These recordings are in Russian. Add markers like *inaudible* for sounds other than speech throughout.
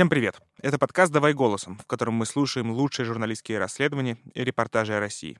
Всем привет! Это подкаст «Давай голосом», в котором мы слушаем лучшие журналистские расследования и репортажи о России.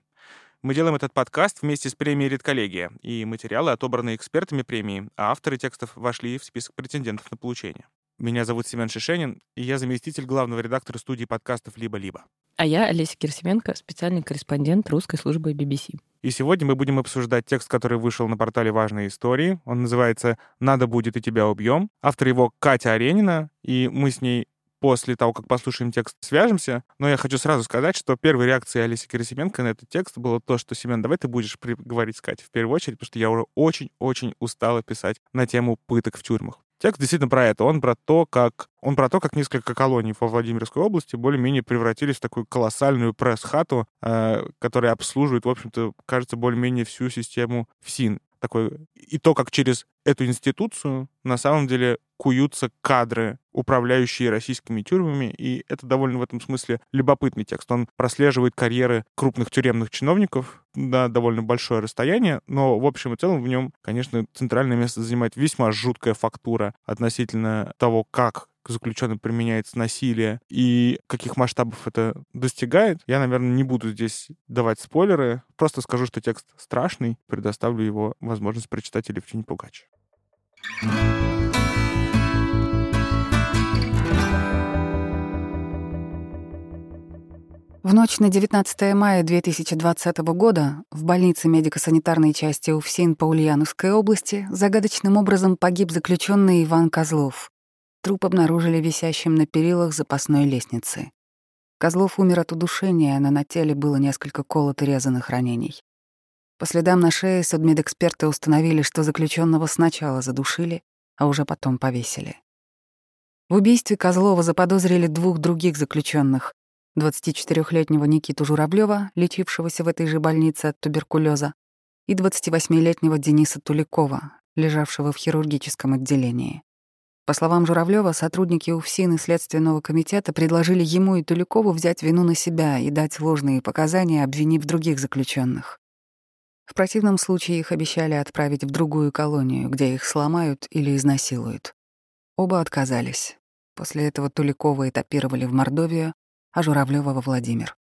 Мы делаем этот подкаст вместе с премией «Редколлегия», и материалы отобраны экспертами премии, а авторы текстов вошли в список претендентов на получение. Меня зовут Семен Шишенин, и я заместитель главного редактора студии подкастов «Либо-либо». А я Олеся Кирсименко, специальный корреспондент русской службы BBC. И сегодня мы будем обсуждать текст, который вышел на портале «Важные истории». Он называется «Надо будет и тебя убьем». Автор его Катя Аренина, и мы с ней после того, как послушаем текст, свяжемся. Но я хочу сразу сказать, что первой реакцией Алисы Кирисименко на этот текст было то, что, Семен, давай ты будешь говорить с Катей в первую очередь, потому что я уже очень-очень устала писать на тему пыток в тюрьмах. Текст действительно про это. Он про то, как он про то, как несколько колоний во Владимирской области более-менее превратились в такую колоссальную пресс-хату, э, которая обслуживает, в общем-то, кажется, более-менее всю систему ФСИН. Такой, и то, как через эту институцию на самом деле куются кадры, управляющие российскими тюрьмами, и это довольно в этом смысле любопытный текст. Он прослеживает карьеры крупных тюремных чиновников на довольно большое расстояние, но в общем и целом в нем, конечно, центральное место занимает весьма жуткая фактура относительно того, как к заключенным применяется насилие и каких масштабов это достигает. Я, наверное, не буду здесь давать спойлеры. Просто скажу, что текст страшный. Предоставлю его возможность прочитать или в тени Пугач. В ночь на 19 мая 2020 года в больнице медико-санитарной части УФСИН по Ульяновской области загадочным образом погиб заключенный Иван Козлов. Труп обнаружили висящим на перилах запасной лестницы. Козлов умер от удушения, но на теле было несколько колот и резаных ранений. По следам на шее судмедэксперты установили, что заключенного сначала задушили, а уже потом повесили. В убийстве Козлова заподозрили двух других заключенных: 24-летнего Никиту Журавлева, лечившегося в этой же больнице от туберкулеза, и 28-летнего Дениса Туликова, лежавшего в хирургическом отделении. По словам Журавлева, сотрудники УФСИН и Следственного комитета предложили ему и Туликову взять вину на себя и дать ложные показания, обвинив других заключенных. В противном случае их обещали отправить в другую колонию, где их сломают или изнасилуют. Оба отказались. После этого Туликова этапировали в Мордовию, а Журавлёва во Владимир.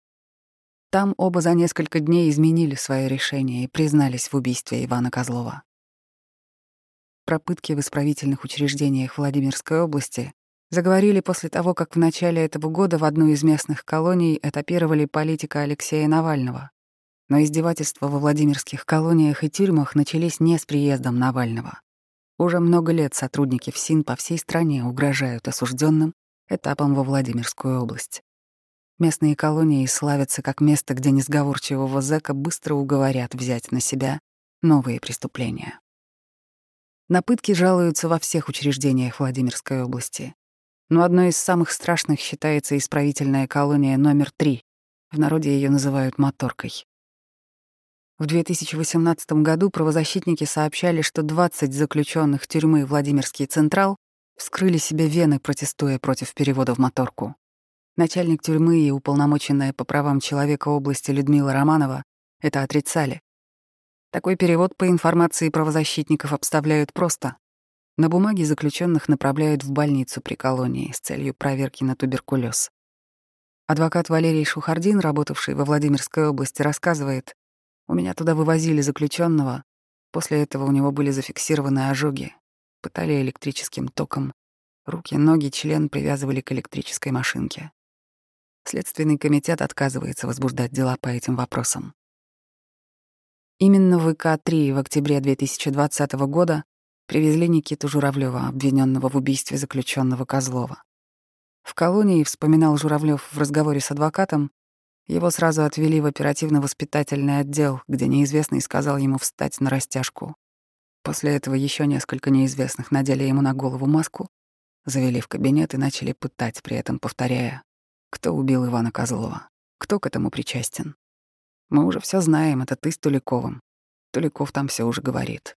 Там оба за несколько дней изменили свое решение и признались в убийстве Ивана Козлова. Про пытки в исправительных учреждениях Владимирской области заговорили после того, как в начале этого года в одну из местных колоний этапировали политика Алексея Навального. Но издевательства во Владимирских колониях и тюрьмах начались не с приездом Навального. Уже много лет сотрудники ФСИН по всей стране угрожают осужденным этапом во Владимирскую область. Местные колонии славятся как место, где несговорчивого зэка быстро уговорят взять на себя новые преступления. На пытки жалуются во всех учреждениях Владимирской области. Но одной из самых страшных считается исправительная колония номер 3. В народе ее называют «моторкой». В 2018 году правозащитники сообщали, что 20 заключенных тюрьмы Владимирский Централ вскрыли себе вены, протестуя против перевода в моторку. Начальник тюрьмы и уполномоченная по правам человека области Людмила Романова это отрицали. Такой перевод по информации правозащитников обставляют просто. На бумаге заключенных направляют в больницу при колонии с целью проверки на туберкулез. Адвокат Валерий Шухардин, работавший во Владимирской области, рассказывает, «У меня туда вывозили заключенного. После этого у него были зафиксированы ожоги, пытали электрическим током. Руки, ноги, член привязывали к электрической машинке. Следственный комитет отказывается возбуждать дела по этим вопросам. Именно в ИК-3 в октябре 2020 года привезли Никиту Журавлева, обвиненного в убийстве заключенного Козлова. В колонии, вспоминал Журавлев в разговоре с адвокатом, его сразу отвели в оперативно-воспитательный отдел, где неизвестный сказал ему встать на растяжку. После этого еще несколько неизвестных надели ему на голову маску, завели в кабинет и начали пытать, при этом повторяя кто убил Ивана Козлова? Кто к этому причастен? Мы уже все знаем, это ты с Туликовым. Туликов там все уже говорит.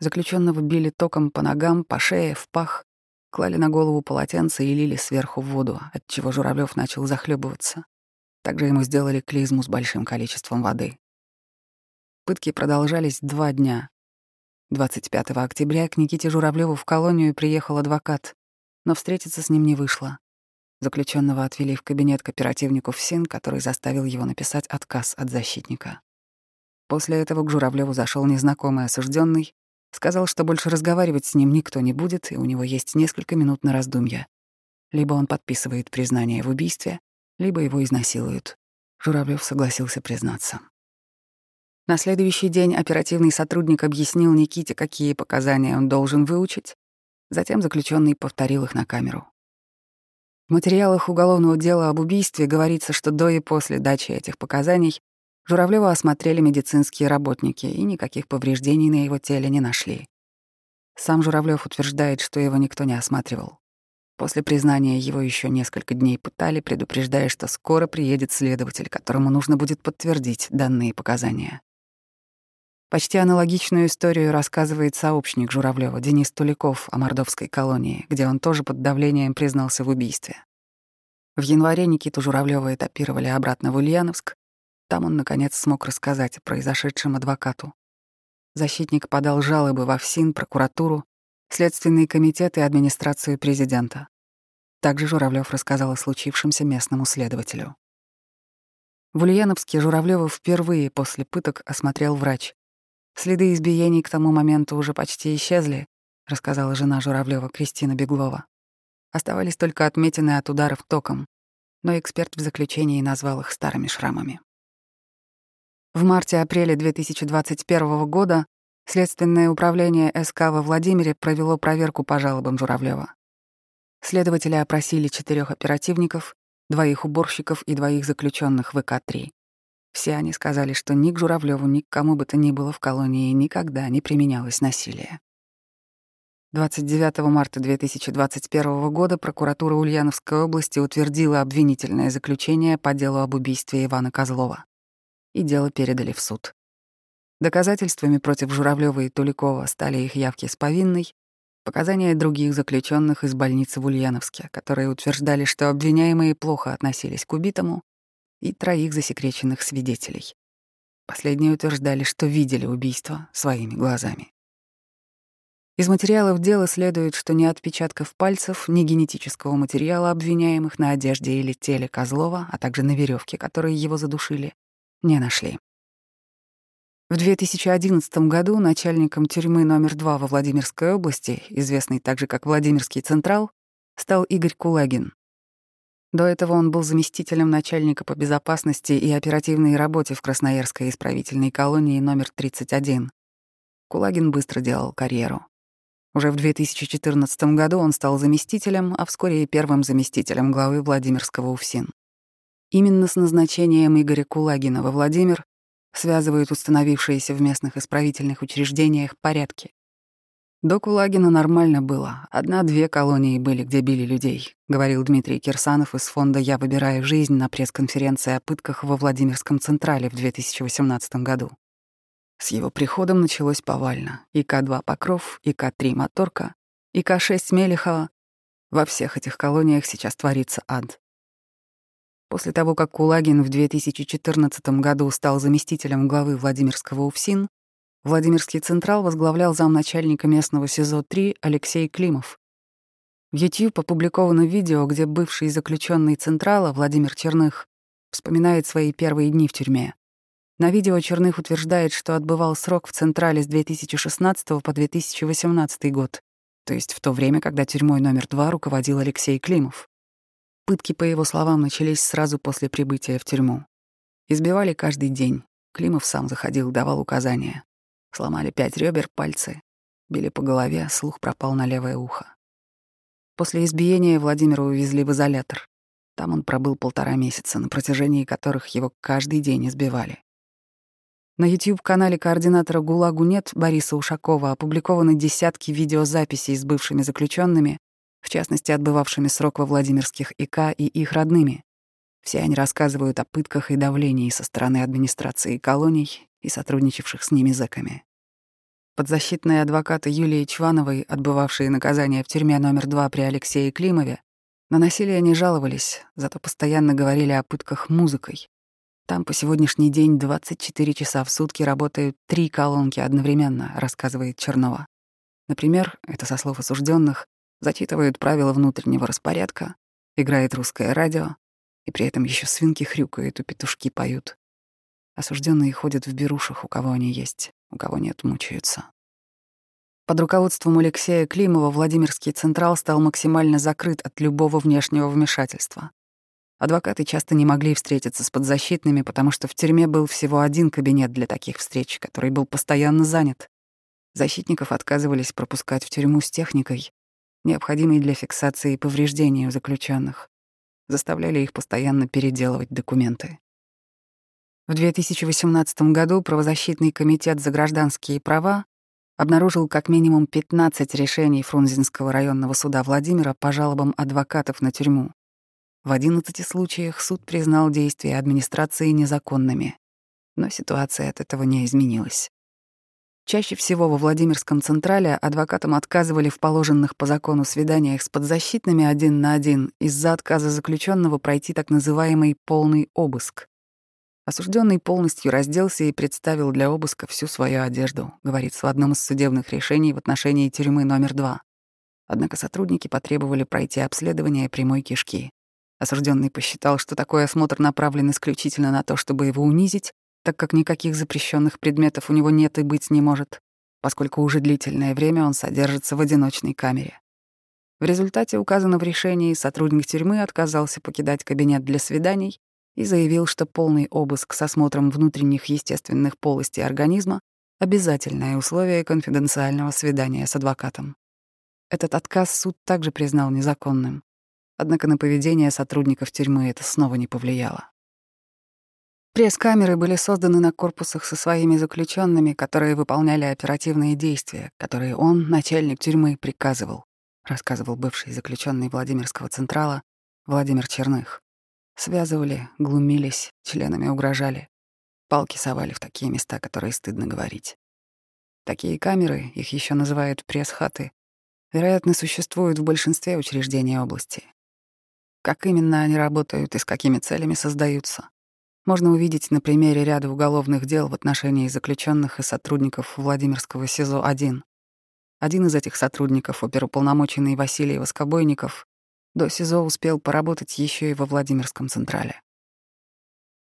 Заключенного били током по ногам, по шее, в пах, клали на голову полотенце и лили сверху в воду, от чего Журавлев начал захлебываться. Также ему сделали клизму с большим количеством воды. Пытки продолжались два дня. 25 октября к Никите Журавлеву в колонию приехал адвокат. но встретиться с ним не вышло. Заключенного отвели в кабинет к оперативнику ФСИН, который заставил его написать отказ от защитника. После этого к Журавлеву зашел незнакомый осужденный, сказал, что больше разговаривать с ним никто не будет, и у него есть несколько минут на раздумья. Либо он подписывает признание в убийстве, либо его изнасилуют. Журавлев согласился признаться. На следующий день оперативный сотрудник объяснил Никите, какие показания он должен выучить. Затем заключенный повторил их на камеру. Материалах уголовного дела об убийстве говорится, что до и после дачи этих показаний Журавлева осмотрели медицинские работники и никаких повреждений на его теле не нашли. Сам Журавлев утверждает, что его никто не осматривал. После признания его еще несколько дней пытали, предупреждая, что скоро приедет следователь, которому нужно будет подтвердить данные показания. Почти аналогичную историю рассказывает сообщник Журавлева Денис Туликов о мордовской колонии, где он тоже под давлением признался в убийстве. В январе Никиту Журавлева этапировали обратно в Ульяновск. Там он, наконец, смог рассказать о произошедшем адвокату. Защитник подал жалобы во ФСИН, прокуратуру, Следственный комитет и администрацию президента. Также Журавлев рассказал о случившемся местному следователю. В Ульяновске Журавлёва впервые после пыток осмотрел врач. Следы избиений к тому моменту уже почти исчезли, рассказала жена Журавлева Кристина Беглова. Оставались только отметины от ударов током, но эксперт в заключении назвал их старыми шрамами. В марте-апреле 2021 года Следственное управление СК во Владимире провело проверку по жалобам Журавлева. Следователи опросили четырех оперативников, двоих уборщиков и двоих заключенных ВК-3. Все они сказали, что ни к Журавлеву, ни к кому бы то ни было в колонии никогда не применялось насилие. 29 марта 2021 года прокуратура Ульяновской области утвердила обвинительное заключение по делу об убийстве Ивана Козлова. И дело передали в суд. Доказательствами против Журавлёва и Туликова стали их явки с повинной, показания других заключенных из больницы в Ульяновске, которые утверждали, что обвиняемые плохо относились к убитому, и троих засекреченных свидетелей. Последние утверждали, что видели убийство своими глазами. Из материалов дела следует, что ни отпечатков пальцев, ни генетического материала обвиняемых на одежде или теле Козлова, а также на веревке, которые его задушили, не нашли. В 2011 году начальником тюрьмы номер 2 во Владимирской области, известный также как Владимирский Централ, стал Игорь Кулагин. До этого он был заместителем начальника по безопасности и оперативной работе в Красноярской исправительной колонии номер 31. Кулагин быстро делал карьеру. Уже в 2014 году он стал заместителем, а вскоре и первым заместителем главы Владимирского УФСИН. Именно с назначением Игоря Кулагина во Владимир связывают установившиеся в местных исправительных учреждениях порядки. До Кулагина нормально было. Одна-две колонии были, где били людей, говорил Дмитрий Кирсанов из фонда «Я выбираю жизнь» на пресс-конференции о пытках во Владимирском Централе в 2018 году. С его приходом началось повально. ИК-2 «Покров», ИК-3 «Моторка», ИК-6 «Мелехова». Во всех этих колониях сейчас творится ад. После того, как Кулагин в 2014 году стал заместителем главы Владимирского УФСИН, Владимирский Централ возглавлял замначальника местного СИЗО-3 Алексей Климов. В YouTube опубликовано видео, где бывший заключенный Централа Владимир Черных вспоминает свои первые дни в тюрьме. На видео Черных утверждает, что отбывал срок в Централе с 2016 по 2018 год, то есть в то время, когда тюрьмой номер два руководил Алексей Климов. Пытки, по его словам, начались сразу после прибытия в тюрьму. Избивали каждый день. Климов сам заходил, давал указания. Сломали пять ребер, пальцы. Били по голове, слух пропал на левое ухо. После избиения Владимира увезли в изолятор. Там он пробыл полтора месяца, на протяжении которых его каждый день избивали. На YouTube-канале координатора ГУЛАГу «Нет» Бориса Ушакова опубликованы десятки видеозаписей с бывшими заключенными, в частности, отбывавшими срок во Владимирских ИК и их родными. Все они рассказывают о пытках и давлении со стороны администрации колоний и сотрудничавших с ними зэками. Подзащитные адвокаты Юлии Чвановой, отбывавшие наказание в тюрьме номер два при Алексее Климове, на насилие не жаловались, зато постоянно говорили о пытках музыкой. Там по сегодняшний день 24 часа в сутки работают три колонки одновременно, рассказывает Чернова. Например, это со слов осужденных, Зачитывают правила внутреннего распорядка, играет русское радио, и при этом еще свинки хрюкают и петушки поют. Осужденные ходят в берушах, у кого они есть, у кого нет, мучаются. Под руководством Алексея Климова Владимирский Централ стал максимально закрыт от любого внешнего вмешательства. Адвокаты часто не могли встретиться с подзащитными, потому что в тюрьме был всего один кабинет для таких встреч, который был постоянно занят. Защитников отказывались пропускать в тюрьму с техникой, необходимой для фиксации повреждений у заключенных. Заставляли их постоянно переделывать документы. В 2018 году правозащитный комитет за гражданские права обнаружил как минимум 15 решений Фрунзенского районного суда Владимира по жалобам адвокатов на тюрьму. В 11 случаях суд признал действия администрации незаконными, но ситуация от этого не изменилась. Чаще всего во Владимирском Централе адвокатам отказывали в положенных по закону свиданиях с подзащитными один на один из-за отказа заключенного пройти так называемый полный обыск. Осужденный полностью разделся и представил для обыска всю свою одежду, говорится в одном из судебных решений в отношении тюрьмы номер два. Однако сотрудники потребовали пройти обследование прямой кишки. Осужденный посчитал, что такой осмотр направлен исключительно на то, чтобы его унизить, так как никаких запрещенных предметов у него нет и быть не может, поскольку уже длительное время он содержится в одиночной камере. В результате указано в решении, сотрудник тюрьмы отказался покидать кабинет для свиданий и заявил, что полный обыск с осмотром внутренних естественных полостей организма — обязательное условие конфиденциального свидания с адвокатом. Этот отказ суд также признал незаконным. Однако на поведение сотрудников тюрьмы это снова не повлияло. Пресс-камеры были созданы на корпусах со своими заключенными, которые выполняли оперативные действия, которые он, начальник тюрьмы, приказывал, рассказывал бывший заключенный Владимирского Централа Владимир Черных. Связывали, глумились, членами угрожали. Палки совали в такие места, которые стыдно говорить. Такие камеры, их еще называют пресс-хаты, вероятно, существуют в большинстве учреждений области. Как именно они работают и с какими целями создаются, можно увидеть на примере ряда уголовных дел в отношении заключенных и сотрудников Владимирского СИЗО-1. Один из этих сотрудников, оперуполномоченный Василий Воскобойников, до СИЗО успел поработать еще и во Владимирском Централе.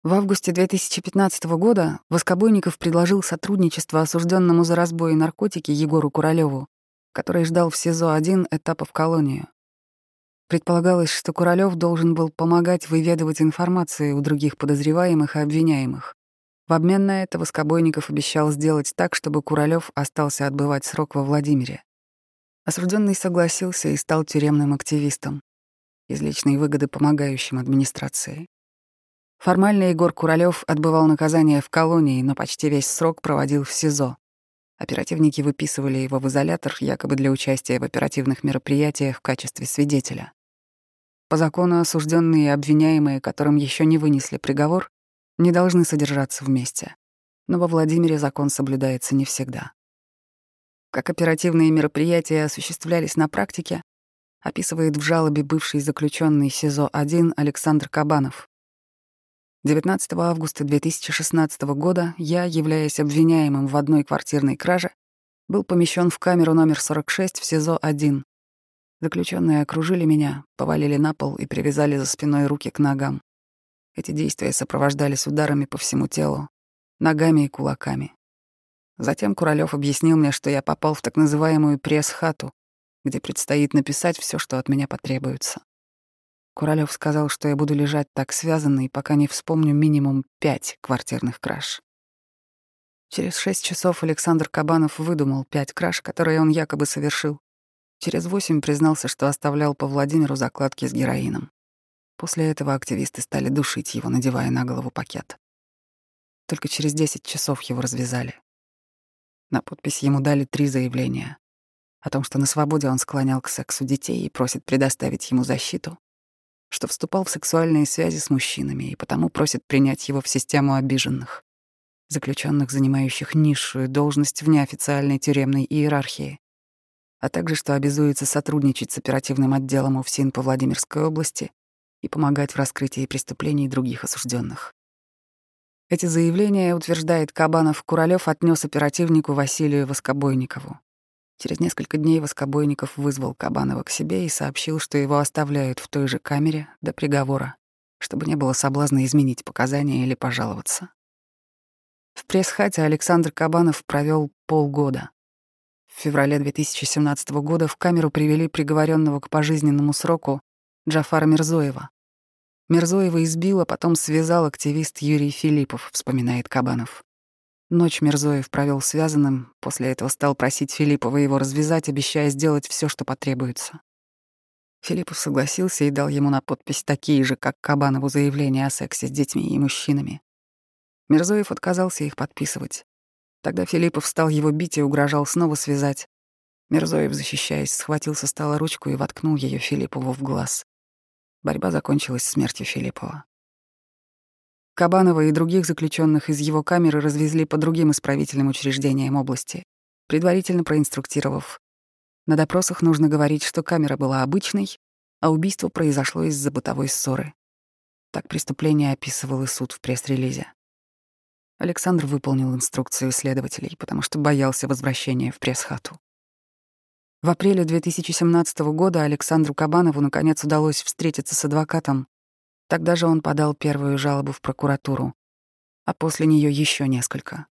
В августе 2015 года Воскобойников предложил сотрудничество осужденному за разбой и наркотики Егору Куралеву, который ждал в СИЗО-1 этапа в колонию. Предполагалось, что Куралёв должен был помогать выведывать информацию у других подозреваемых и обвиняемых. В обмен на это Воскобойников обещал сделать так, чтобы Куралёв остался отбывать срок во Владимире. Осужденный согласился и стал тюремным активистом, из личной выгоды помогающим администрации. Формально Егор Куралёв отбывал наказание в колонии, но почти весь срок проводил в СИЗО. Оперативники выписывали его в изолятор якобы для участия в оперативных мероприятиях в качестве свидетеля. По закону осужденные и обвиняемые, которым еще не вынесли приговор, не должны содержаться вместе. Но во Владимире закон соблюдается не всегда. Как оперативные мероприятия осуществлялись на практике, описывает в жалобе бывший заключенный СИЗО-1 Александр Кабанов. 19 августа 2016 года я, являясь обвиняемым в одной квартирной краже, был помещен в камеру номер 46 в СИЗО-1. Заключенные окружили меня, повалили на пол и привязали за спиной руки к ногам. Эти действия сопровождались ударами по всему телу, ногами и кулаками. Затем Куралёв объяснил мне, что я попал в так называемую пресс-хату, где предстоит написать все, что от меня потребуется. Куралёв сказал, что я буду лежать так связанный, пока не вспомню минимум пять квартирных краж. Через шесть часов Александр Кабанов выдумал пять краж, которые он якобы совершил, Через восемь признался, что оставлял по Владимиру закладки с героином. После этого активисты стали душить его, надевая на голову пакет. Только через десять часов его развязали. На подпись ему дали три заявления. О том, что на свободе он склонял к сексу детей и просит предоставить ему защиту, что вступал в сексуальные связи с мужчинами и потому просит принять его в систему обиженных, заключенных, занимающих низшую должность в неофициальной тюремной иерархии, а также что обязуется сотрудничать с оперативным отделом УФСИН по Владимирской области и помогать в раскрытии преступлений других осужденных. Эти заявления, утверждает Кабанов, Куралев отнес оперативнику Василию Воскобойникову. Через несколько дней Воскобойников вызвал Кабанова к себе и сообщил, что его оставляют в той же камере до приговора, чтобы не было соблазна изменить показания или пожаловаться. В пресс-хате Александр Кабанов провел полгода. В феврале 2017 года в камеру привели приговоренного к пожизненному сроку Джафара Мирзоева. Мирзоева избила, потом связал активист Юрий Филиппов, вспоминает Кабанов. Ночь Мирзоев провел связанным, после этого стал просить Филиппова его развязать, обещая сделать все, что потребуется. Филиппов согласился и дал ему на подпись такие же, как Кабанову заявления о сексе с детьми и мужчинами. Мирзоев отказался их подписывать. Тогда Филиппов стал его бить и угрожал снова связать. Мирзоев, защищаясь, схватил со стола ручку и воткнул ее Филиппову в глаз. Борьба закончилась смертью Филиппова. Кабанова и других заключенных из его камеры развезли по другим исправительным учреждениям области, предварительно проинструктировав. На допросах нужно говорить, что камера была обычной, а убийство произошло из-за бытовой ссоры. Так преступление описывал и суд в пресс-релизе. Александр выполнил инструкцию следователей, потому что боялся возвращения в пресс-хату. В апреле 2017 года Александру Кабанову наконец удалось встретиться с адвокатом. Тогда же он подал первую жалобу в прокуратуру, а после нее еще несколько.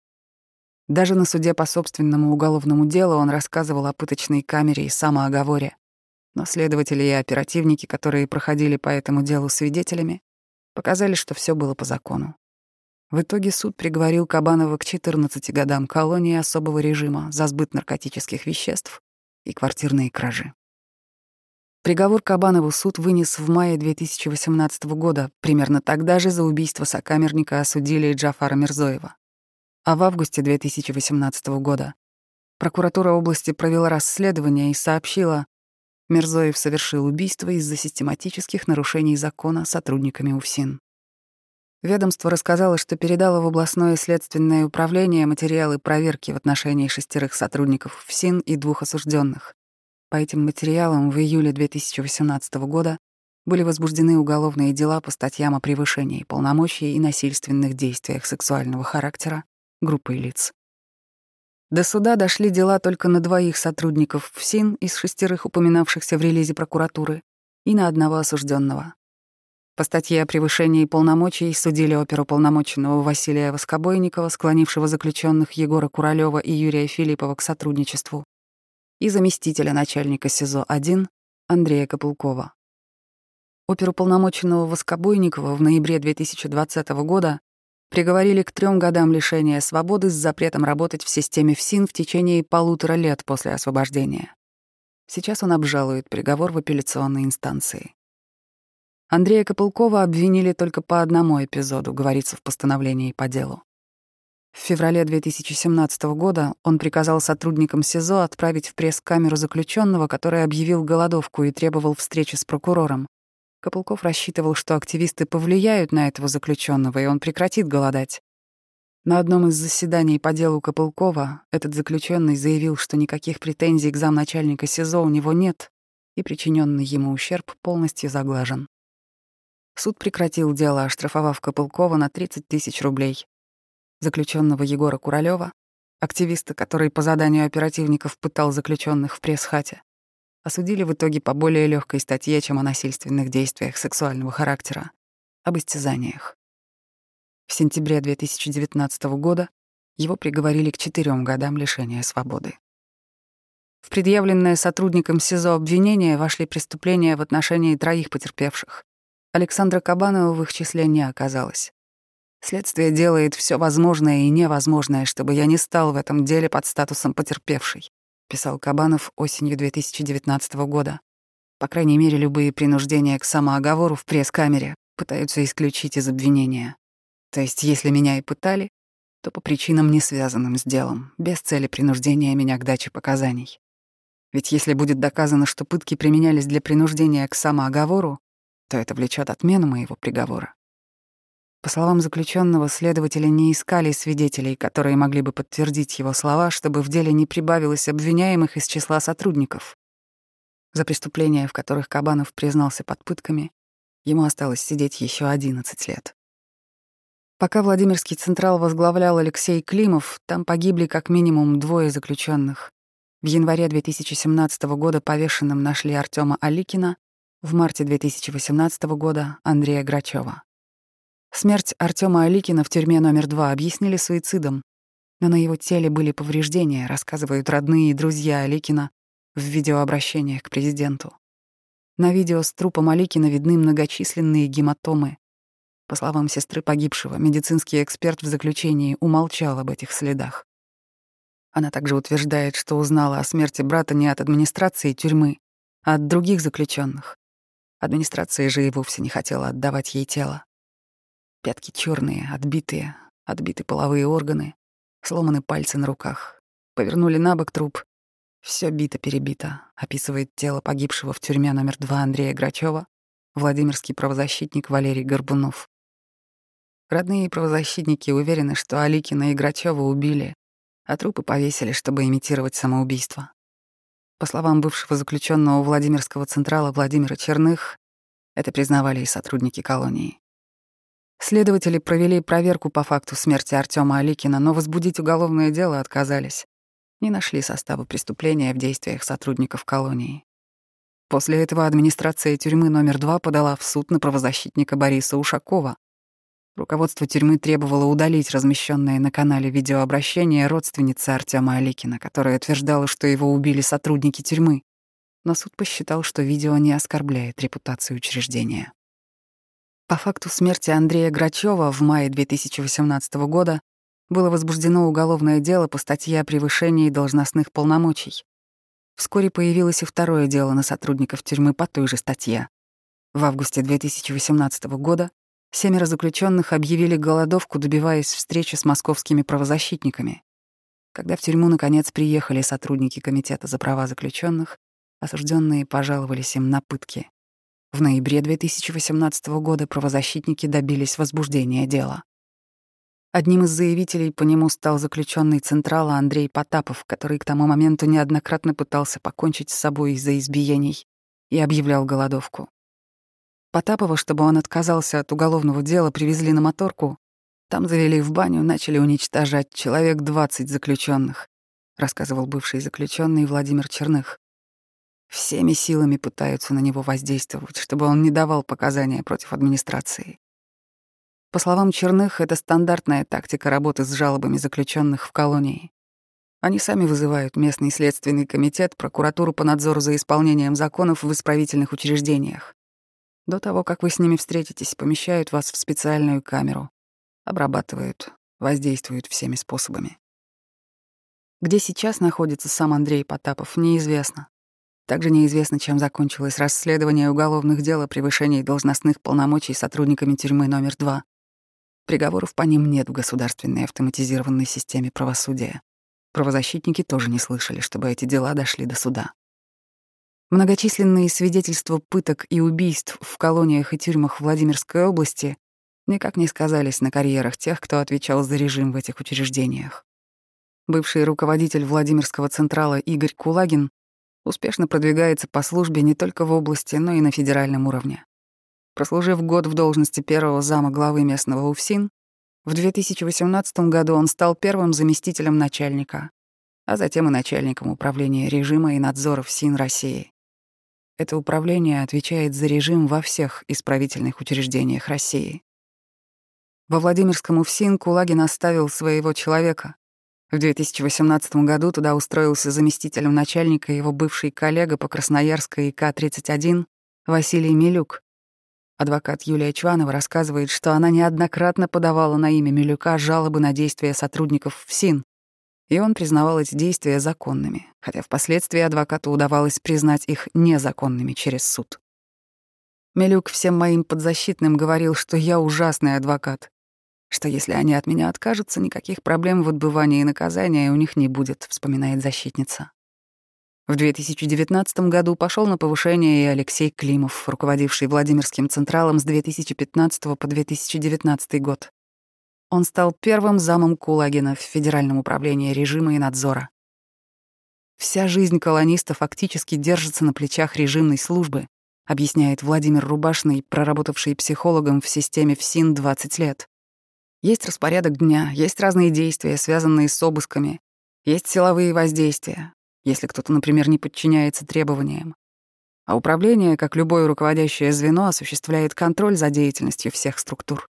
Даже на суде по собственному уголовному делу он рассказывал о пыточной камере и самооговоре. Но следователи и оперативники, которые проходили по этому делу свидетелями, показали, что все было по закону. В итоге суд приговорил Кабанова к 14 годам колонии особого режима за сбыт наркотических веществ и квартирные кражи. Приговор Кабанову суд вынес в мае 2018 года. Примерно тогда же за убийство сокамерника осудили Джафара Мирзоева. А в августе 2018 года прокуратура области провела расследование и сообщила, Мирзоев совершил убийство из-за систематических нарушений закона сотрудниками УФСИН. Ведомство рассказало, что передало в областное следственное управление материалы проверки в отношении шестерых сотрудников ФСИН и двух осужденных. По этим материалам в июле 2018 года были возбуждены уголовные дела по статьям о превышении полномочий и насильственных действиях сексуального характера группой лиц. До суда дошли дела только на двоих сотрудников ФСИН из шестерых упоминавшихся в релизе прокуратуры и на одного осужденного. По статье о превышении полномочий судили оперуполномоченного Василия Воскобойникова, склонившего заключенных Егора Куралева и Юрия Филиппова к сотрудничеству, и заместителя начальника СИЗО-1 Андрея Копылкова. Оперуполномоченного Воскобойникова в ноябре 2020 года приговорили к трем годам лишения свободы с запретом работать в системе ФСИН в течение полутора лет после освобождения. Сейчас он обжалует приговор в апелляционной инстанции. Андрея Копылкова обвинили только по одному эпизоду, говорится в постановлении по делу. В феврале 2017 года он приказал сотрудникам СИЗО отправить в пресс-камеру заключенного, который объявил голодовку и требовал встречи с прокурором. Копылков рассчитывал, что активисты повлияют на этого заключенного, и он прекратит голодать. На одном из заседаний по делу Копылкова этот заключенный заявил, что никаких претензий к замначальника СИЗО у него нет, и причиненный ему ущерб полностью заглажен. Суд прекратил дело, оштрафовав Копылкова на 30 тысяч рублей. Заключенного Егора Куралева, активиста, который по заданию оперативников пытал заключенных в пресс-хате, осудили в итоге по более легкой статье, чем о насильственных действиях сексуального характера, об истязаниях. В сентябре 2019 года его приговорили к четырем годам лишения свободы. В предъявленное сотрудникам СИЗО обвинение вошли преступления в отношении троих потерпевших. Александра Кабанова в их числе не оказалось. Следствие делает все возможное и невозможное, чтобы я не стал в этом деле под статусом потерпевшей, писал Кабанов осенью 2019 года. По крайней мере, любые принуждения к самооговору в пресс-камере пытаются исключить из обвинения. То есть, если меня и пытали, то по причинам, не связанным с делом, без цели принуждения меня к даче показаний. Ведь если будет доказано, что пытки применялись для принуждения к самооговору, то это влечет отмену моего приговора. По словам заключенного, следователи не искали свидетелей, которые могли бы подтвердить его слова, чтобы в деле не прибавилось обвиняемых из числа сотрудников. За преступления, в которых Кабанов признался под пытками, ему осталось сидеть еще 11 лет. Пока Владимирский Централ возглавлял Алексей Климов, там погибли как минимум двое заключенных. В январе 2017 года повешенным нашли Артема Аликина, в марте 2018 года — Андрея Грачева. Смерть Артема Аликина в тюрьме номер два объяснили суицидом, но на его теле были повреждения, рассказывают родные и друзья Аликина в видеообращениях к президенту. На видео с трупом Аликина видны многочисленные гематомы. По словам сестры погибшего, медицинский эксперт в заключении умолчал об этих следах. Она также утверждает, что узнала о смерти брата не от администрации тюрьмы, а от других заключенных. Администрация же и вовсе не хотела отдавать ей тело. Пятки черные, отбитые, отбиты половые органы, сломаны пальцы на руках. Повернули на бок труп. Все бито-перебито, описывает тело погибшего в тюрьме номер два Андрея Грачева, Владимирский правозащитник Валерий Горбунов. Родные правозащитники уверены, что Аликина и Грачева убили, а трупы повесили, чтобы имитировать самоубийство. По словам бывшего заключенного Владимирского централа Владимира Черных, это признавали и сотрудники колонии. Следователи провели проверку по факту смерти Артема Аликина, но возбудить уголовное дело отказались. Не нашли состава преступления в действиях сотрудников колонии. После этого администрация тюрьмы номер два подала в суд на правозащитника Бориса Ушакова, Руководство тюрьмы требовало удалить размещенное на канале видеообращение родственницы Артема Аликина, которая утверждала, что его убили сотрудники тюрьмы. Но суд посчитал, что видео не оскорбляет репутацию учреждения. По факту смерти Андрея Грачева в мае 2018 года было возбуждено уголовное дело по статье о превышении должностных полномочий. Вскоре появилось и второе дело на сотрудников тюрьмы по той же статье. В августе 2018 года Семеро заключенных объявили голодовку, добиваясь встречи с московскими правозащитниками. Когда в тюрьму наконец приехали сотрудники Комитета за права заключенных, осужденные пожаловались им на пытки. В ноябре 2018 года правозащитники добились возбуждения дела. Одним из заявителей по нему стал заключенный Централа Андрей Потапов, который к тому моменту неоднократно пытался покончить с собой из-за избиений и объявлял голодовку. Потапова, чтобы он отказался от уголовного дела, привезли на моторку. Там завели в баню, начали уничтожать человек 20 заключенных, рассказывал бывший заключенный Владимир Черных. Всеми силами пытаются на него воздействовать, чтобы он не давал показания против администрации. По словам Черных, это стандартная тактика работы с жалобами заключенных в колонии. Они сами вызывают местный следственный комитет, прокуратуру по надзору за исполнением законов в исправительных учреждениях. До того, как вы с ними встретитесь, помещают вас в специальную камеру, обрабатывают, воздействуют всеми способами. Где сейчас находится сам Андрей Потапов, неизвестно. Также неизвестно, чем закончилось расследование уголовных дел о превышении должностных полномочий сотрудниками тюрьмы номер два. Приговоров по ним нет в государственной автоматизированной системе правосудия. Правозащитники тоже не слышали, чтобы эти дела дошли до суда. Многочисленные свидетельства пыток и убийств в колониях и тюрьмах Владимирской области никак не сказались на карьерах тех, кто отвечал за режим в этих учреждениях. Бывший руководитель Владимирского Централа Игорь Кулагин успешно продвигается по службе не только в области, но и на федеральном уровне. Прослужив год в должности первого зама главы местного УФСИН, в 2018 году он стал первым заместителем начальника, а затем и начальником управления режима и надзора ФСИН России. Это управление отвечает за режим во всех исправительных учреждениях России. Во Владимирском УФСИН Кулагин оставил своего человека. В 2018 году туда устроился заместителем начальника его бывший коллега по Красноярской ИК-31 Василий Милюк. Адвокат Юлия Чванова рассказывает, что она неоднократно подавала на имя Милюка жалобы на действия сотрудников ФСИН, и он признавал эти действия законными, хотя впоследствии адвокату удавалось признать их незаконными через суд. Мелюк всем моим подзащитным говорил, что я ужасный адвокат, что если они от меня откажутся, никаких проблем в отбывании наказания у них не будет, вспоминает защитница. В 2019 году пошел на повышение и Алексей Климов, руководивший Владимирским Централом с 2015 по 2019 год. Он стал первым замом Кулагина в Федеральном управлении режима и надзора. Вся жизнь колониста фактически держится на плечах режимной службы, объясняет Владимир Рубашный, проработавший психологом в системе ФСИН 20 лет. Есть распорядок дня, есть разные действия, связанные с обысками, есть силовые воздействия, если кто-то, например, не подчиняется требованиям. А управление, как любое руководящее звено, осуществляет контроль за деятельностью всех структур.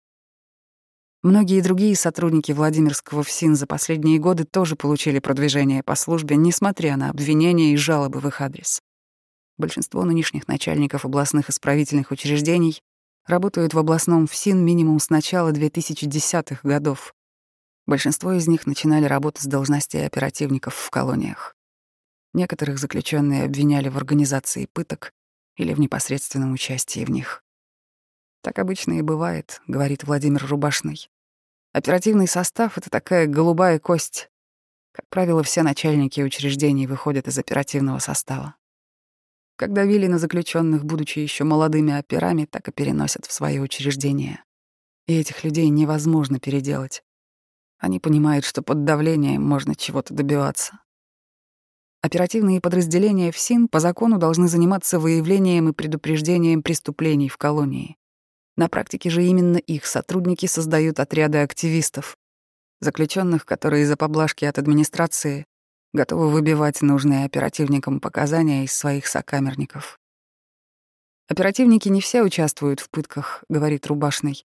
Многие другие сотрудники Владимирского ФСИН за последние годы тоже получили продвижение по службе, несмотря на обвинения и жалобы в их адрес. Большинство нынешних начальников областных исправительных учреждений работают в областном ФСИН минимум с начала 2010-х годов. Большинство из них начинали работу с должностей оперативников в колониях. Некоторых заключенные обвиняли в организации пыток или в непосредственном участии в них. «Так обычно и бывает», — говорит Владимир Рубашный. Оперативный состав — это такая голубая кость. Как правило, все начальники учреждений выходят из оперативного состава. Как давили на заключенных, будучи еще молодыми операми, так и переносят в свои учреждения. И этих людей невозможно переделать. Они понимают, что под давлением можно чего-то добиваться. Оперативные подразделения ФСИН по закону должны заниматься выявлением и предупреждением преступлений в колонии. На практике же именно их сотрудники создают отряды активистов, заключенных, которые из-за поблажки от администрации готовы выбивать нужные оперативникам показания из своих сокамерников. Оперативники не все участвуют в пытках, говорит Рубашный.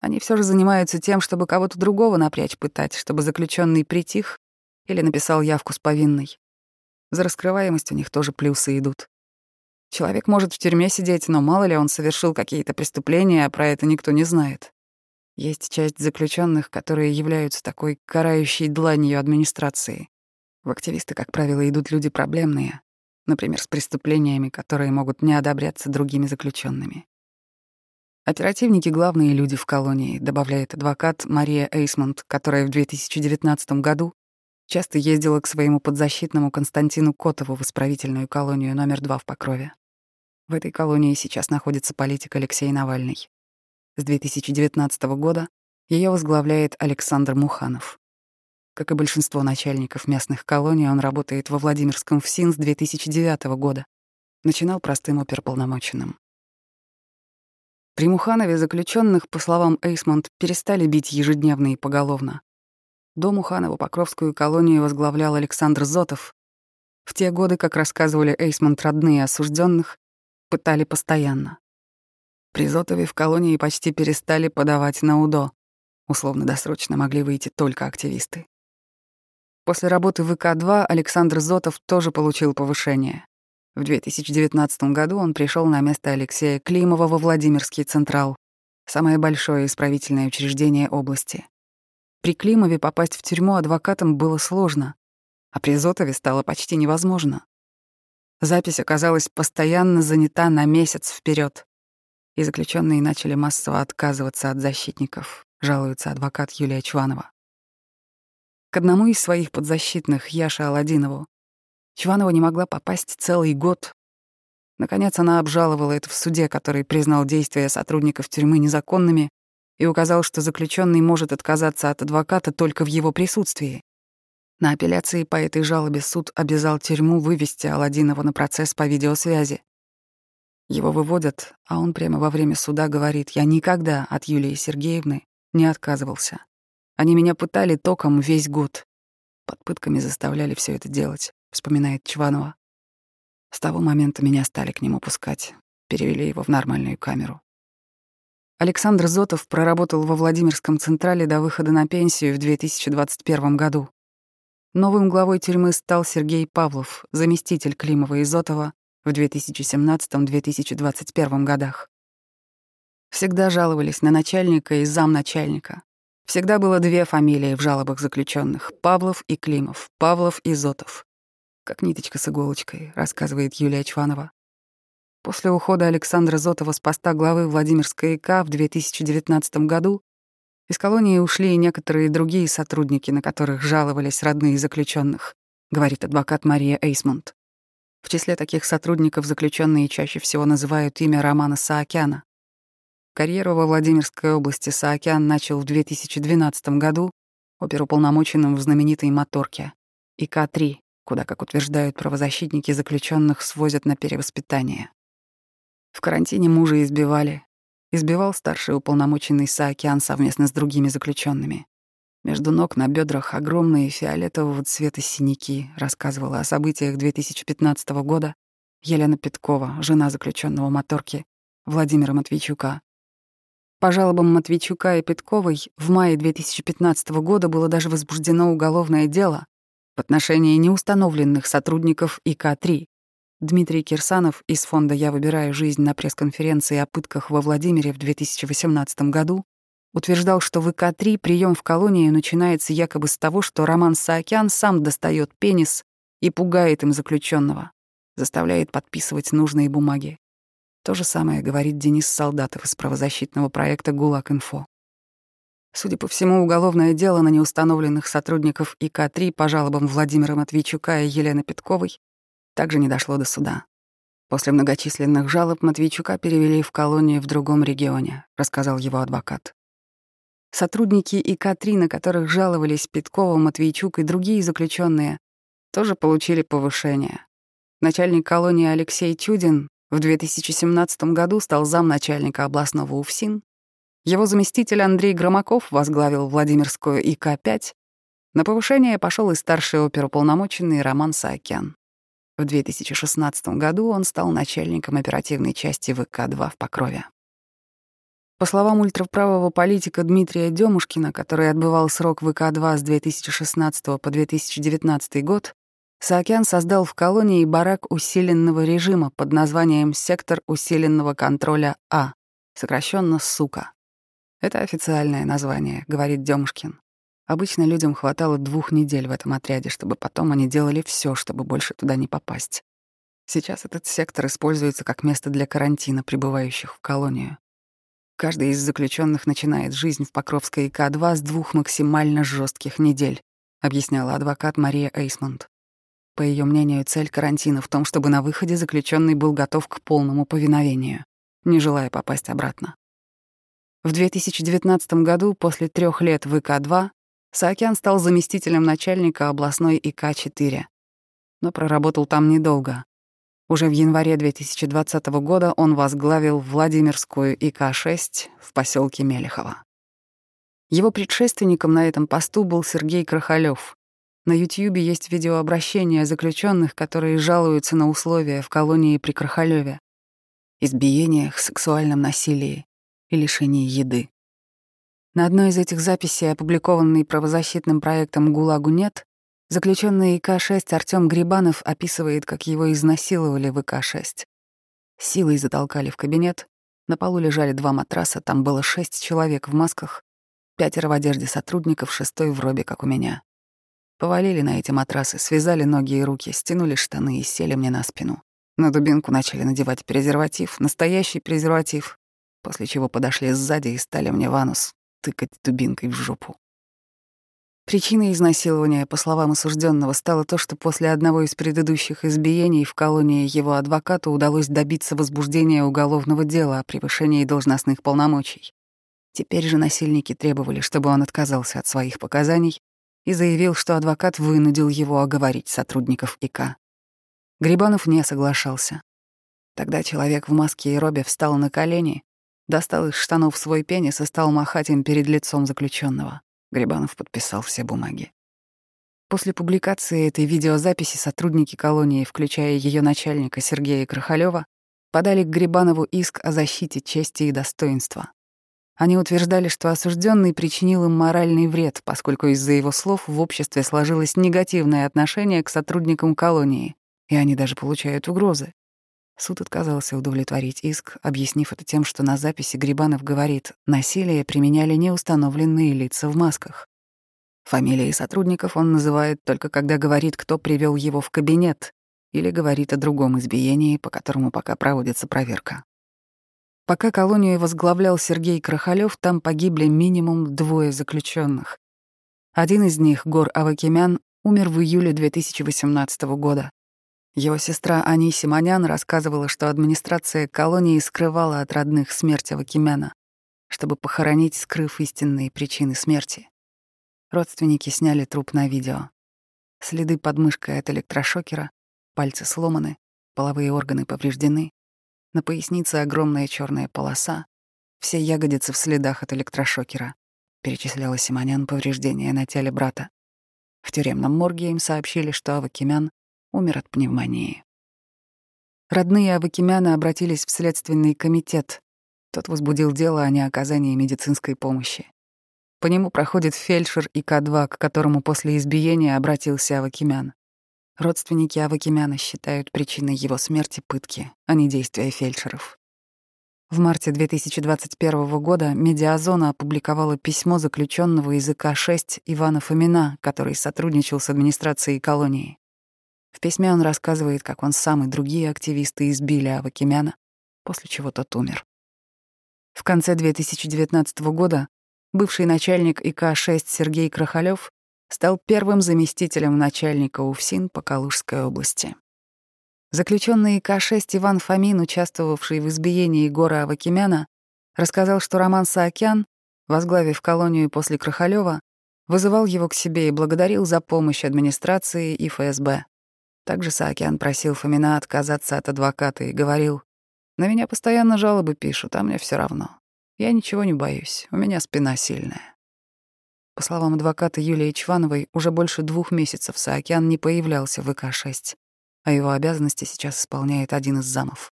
Они все же занимаются тем, чтобы кого-то другого напрячь пытать, чтобы заключенный притих или написал явку с повинной. За раскрываемость у них тоже плюсы идут. Человек может в тюрьме сидеть, но мало ли он совершил какие-то преступления, а про это никто не знает. Есть часть заключенных, которые являются такой карающей дланью администрации. В активисты, как правило, идут люди проблемные, например, с преступлениями, которые могут не одобряться другими заключенными. Оперативники — главные люди в колонии, добавляет адвокат Мария Эйсмонт, которая в 2019 году часто ездила к своему подзащитному Константину Котову в исправительную колонию номер два в Покрове. В этой колонии сейчас находится политик Алексей Навальный. С 2019 года ее возглавляет Александр Муханов. Как и большинство начальников местных колоний, он работает во Владимирском ФСИН с 2009 года. Начинал простым оперполномоченным. При Муханове заключенных, по словам Эйсмонт, перестали бить ежедневно и поголовно. До Муханова Покровскую колонию возглавлял Александр Зотов. В те годы, как рассказывали Эйсмонт родные осужденных, пытали постоянно. При Зотове в колонии почти перестали подавать на УДО. Условно-досрочно могли выйти только активисты. После работы в ИК-2 Александр Зотов тоже получил повышение. В 2019 году он пришел на место Алексея Климова во Владимирский Централ, самое большое исправительное учреждение области. При Климове попасть в тюрьму адвокатам было сложно, а при Зотове стало почти невозможно. Запись оказалась постоянно занята на месяц вперед, и заключенные начали массово отказываться от защитников, жалуется адвокат Юлия Чванова. К одному из своих подзащитных, Яше Аладдинову, Чванова не могла попасть целый год. Наконец она обжаловала это в суде, который признал действия сотрудников тюрьмы незаконными и указал, что заключенный может отказаться от адвоката только в его присутствии. На апелляции по этой жалобе суд обязал тюрьму вывести Аладдинова на процесс по видеосвязи. Его выводят, а он прямо во время суда говорит, «Я никогда от Юлии Сергеевны не отказывался. Они меня пытали током весь год. Под пытками заставляли все это делать», — вспоминает Чванова. С того момента меня стали к нему пускать, перевели его в нормальную камеру. Александр Зотов проработал во Владимирском Централе до выхода на пенсию в 2021 году. Новым главой тюрьмы стал Сергей Павлов, заместитель Климова и Зотова в 2017-2021 годах. Всегда жаловались на начальника и замначальника. Всегда было две фамилии в жалобах заключенных: Павлов и Климов, Павлов и Зотов. Как ниточка с иголочкой, рассказывает Юлия Чванова. После ухода Александра Зотова с поста главы Владимирской ИК в 2019 году из колонии ушли и некоторые другие сотрудники, на которых жаловались родные заключенных, говорит адвокат Мария Эйсмонт. В числе таких сотрудников заключенные чаще всего называют имя Романа Саакяна. Карьеру во Владимирской области Саакян начал в 2012 году оперуполномоченным в знаменитой моторке ИК-3, куда, как утверждают правозащитники, заключенных свозят на перевоспитание. В карантине мужа избивали, избивал старший уполномоченный Саакян совместно с другими заключенными. Между ног на бедрах огромные фиолетового цвета синяки, рассказывала о событиях 2015 года Елена Петкова, жена заключенного моторки Владимира Матвейчука. По жалобам Матвейчука и Петковой в мае 2015 года было даже возбуждено уголовное дело в отношении неустановленных сотрудников ИК-3. Дмитрий Кирсанов из фонда «Я выбираю жизнь» на пресс-конференции о пытках во Владимире в 2018 году утверждал, что в ИК-3 прием в колонию начинается якобы с того, что Роман Саакян сам достает пенис и пугает им заключенного, заставляет подписывать нужные бумаги. То же самое говорит Денис Солдатов из правозащитного проекта «ГУЛАГ-Инфо». Судя по всему, уголовное дело на неустановленных сотрудников ИК-3 по жалобам Владимира Матвейчука и Елены Петковой также не дошло до суда. После многочисленных жалоб Матвейчука перевели в колонию в другом регионе, рассказал его адвокат. Сотрудники ИК-3, на которых жаловались Петкова, Матвейчук и другие заключенные, тоже получили повышение. Начальник колонии Алексей Чудин в 2017 году стал замначальника областного УФСИН. Его заместитель Андрей Громаков возглавил Владимирскую ИК-5. На повышение пошел и старший оперуполномоченный Роман Саакян. В 2016 году он стал начальником оперативной части ВК-2 в Покрове. По словам ультраправого политика Дмитрия Демушкина, который отбывал срок ВК-2 с 2016 по 2019 год, Саакян создал в колонии барак усиленного режима под названием «Сектор усиленного контроля А», сокращенно «СУКа». Это официальное название, говорит Демушкин. Обычно людям хватало двух недель в этом отряде, чтобы потом они делали все, чтобы больше туда не попасть. Сейчас этот сектор используется как место для карантина прибывающих в колонию. Каждый из заключенных начинает жизнь в Покровской ИК-2 с двух максимально жестких недель, объясняла адвокат Мария Эйсмонт. По ее мнению, цель карантина в том, чтобы на выходе заключенный был готов к полному повиновению, не желая попасть обратно. В 2019 году, после трех лет в ИК-2, Саакян стал заместителем начальника областной ИК-4, но проработал там недолго. Уже в январе 2020 года он возглавил Владимирскую ИК-6 в поселке Мелехово. Его предшественником на этом посту был Сергей Крахалев. На Ютьюбе есть видеообращения заключенных, которые жалуются на условия в колонии при Крахалеве, избиениях, сексуальном насилии и лишении еды. На одной из этих записей, опубликованной правозащитным проектом «ГУЛАГу нет», Заключенный ИК-6 Артём Грибанов описывает, как его изнасиловали в ИК-6. Силой затолкали в кабинет. На полу лежали два матраса, там было шесть человек в масках, пятеро в одежде сотрудников, шестой в робе, как у меня. Повалили на эти матрасы, связали ноги и руки, стянули штаны и сели мне на спину. На дубинку начали надевать презерватив, настоящий презерватив, после чего подошли сзади и стали мне в анус тыкать дубинкой в жопу. Причиной изнасилования, по словам осужденного, стало то, что после одного из предыдущих избиений в колонии его адвокату удалось добиться возбуждения уголовного дела о превышении должностных полномочий. Теперь же насильники требовали, чтобы он отказался от своих показаний и заявил, что адвокат вынудил его оговорить сотрудников ИК. Грибанов не соглашался. Тогда человек в маске и робе встал на колени, достал из штанов свой пенис и стал махать им перед лицом заключенного. Грибанов подписал все бумаги. После публикации этой видеозаписи сотрудники колонии, включая ее начальника Сергея Крахалева, подали к Грибанову иск о защите чести и достоинства. Они утверждали, что осужденный причинил им моральный вред, поскольку из-за его слов в обществе сложилось негативное отношение к сотрудникам колонии, и они даже получают угрозы. Суд отказался удовлетворить иск, объяснив это тем, что на записи Грибанов говорит, насилие применяли неустановленные лица в масках. Фамилии сотрудников он называет только когда говорит, кто привел его в кабинет, или говорит о другом избиении, по которому пока проводится проверка. Пока колонию возглавлял Сергей Крахалев, там погибли минимум двое заключенных. Один из них, Гор Авакимян, умер в июле 2018 года. Его сестра Ани Симонян рассказывала, что администрация колонии скрывала от родных смерть Авакимяна, чтобы похоронить, скрыв истинные причины смерти. Родственники сняли труп на видео. Следы под мышкой от электрошокера, пальцы сломаны, половые органы повреждены, на пояснице огромная черная полоса, все ягодицы в следах от электрошокера. перечисляла Симонян повреждения на теле брата. В тюремном морге им сообщили, что Авакимян умер от пневмонии. Родные Авакимяна обратились в Следственный комитет. Тот возбудил дело о неоказании медицинской помощи. По нему проходит фельдшер ИК-2, к которому после избиения обратился Авакимян. Родственники Авакимяна считают причиной его смерти пытки, а не действия фельдшеров. В марте 2021 года «Медиазона» опубликовала письмо заключенного из ИК-6 Ивана Фомина, который сотрудничал с администрацией колонии. В письме он рассказывает, как он сам и другие активисты избили Авакимяна, после чего тот умер. В конце 2019 года бывший начальник ИК-6 Сергей Крахалев стал первым заместителем начальника УФСИН по Калужской области. Заключенный К-6 Иван Фомин, участвовавший в избиении Егора Авакимяна, рассказал, что Роман Саакян, возглавив колонию после Крахалева, вызывал его к себе и благодарил за помощь администрации и ФСБ. Также Саакян просил Фомина отказаться от адвоката и говорил, «На меня постоянно жалобы пишут, а мне все равно. Я ничего не боюсь, у меня спина сильная». По словам адвоката Юлии Чвановой, уже больше двух месяцев Саакян не появлялся в ИК-6 а его обязанности сейчас исполняет один из замов.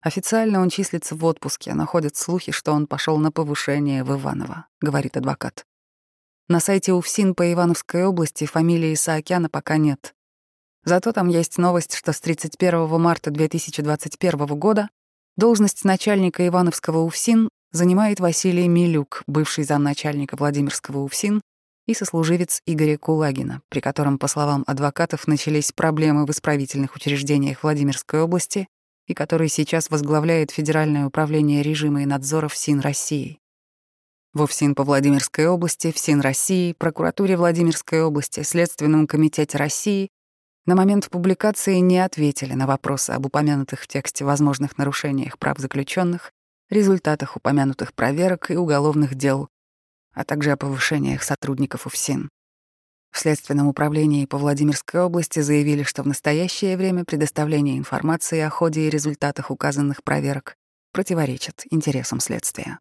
Официально он числится в отпуске, но ходят слухи, что он пошел на повышение в Иваново, говорит адвокат. На сайте УФСИН по Ивановской области фамилии Саакяна пока нет. Зато там есть новость, что с 31 марта 2021 года должность начальника Ивановского УФСИН занимает Василий Милюк, бывший замначальника Владимирского УФСИН и сослуживец Игоря Кулагина, при котором, по словам адвокатов, начались проблемы в исправительных учреждениях Владимирской области и который сейчас возглавляет Федеральное управление режима и надзора ФСИН России. В ФСИН по Владимирской области, ФСИН России, прокуратуре Владимирской области, Следственном комитете России на момент публикации не ответили на вопросы об упомянутых в тексте возможных нарушениях прав заключенных, результатах упомянутых проверок и уголовных дел, а также о повышениях сотрудников УФСИН. В Следственном управлении по Владимирской области заявили, что в настоящее время предоставление информации о ходе и результатах указанных проверок противоречит интересам следствия.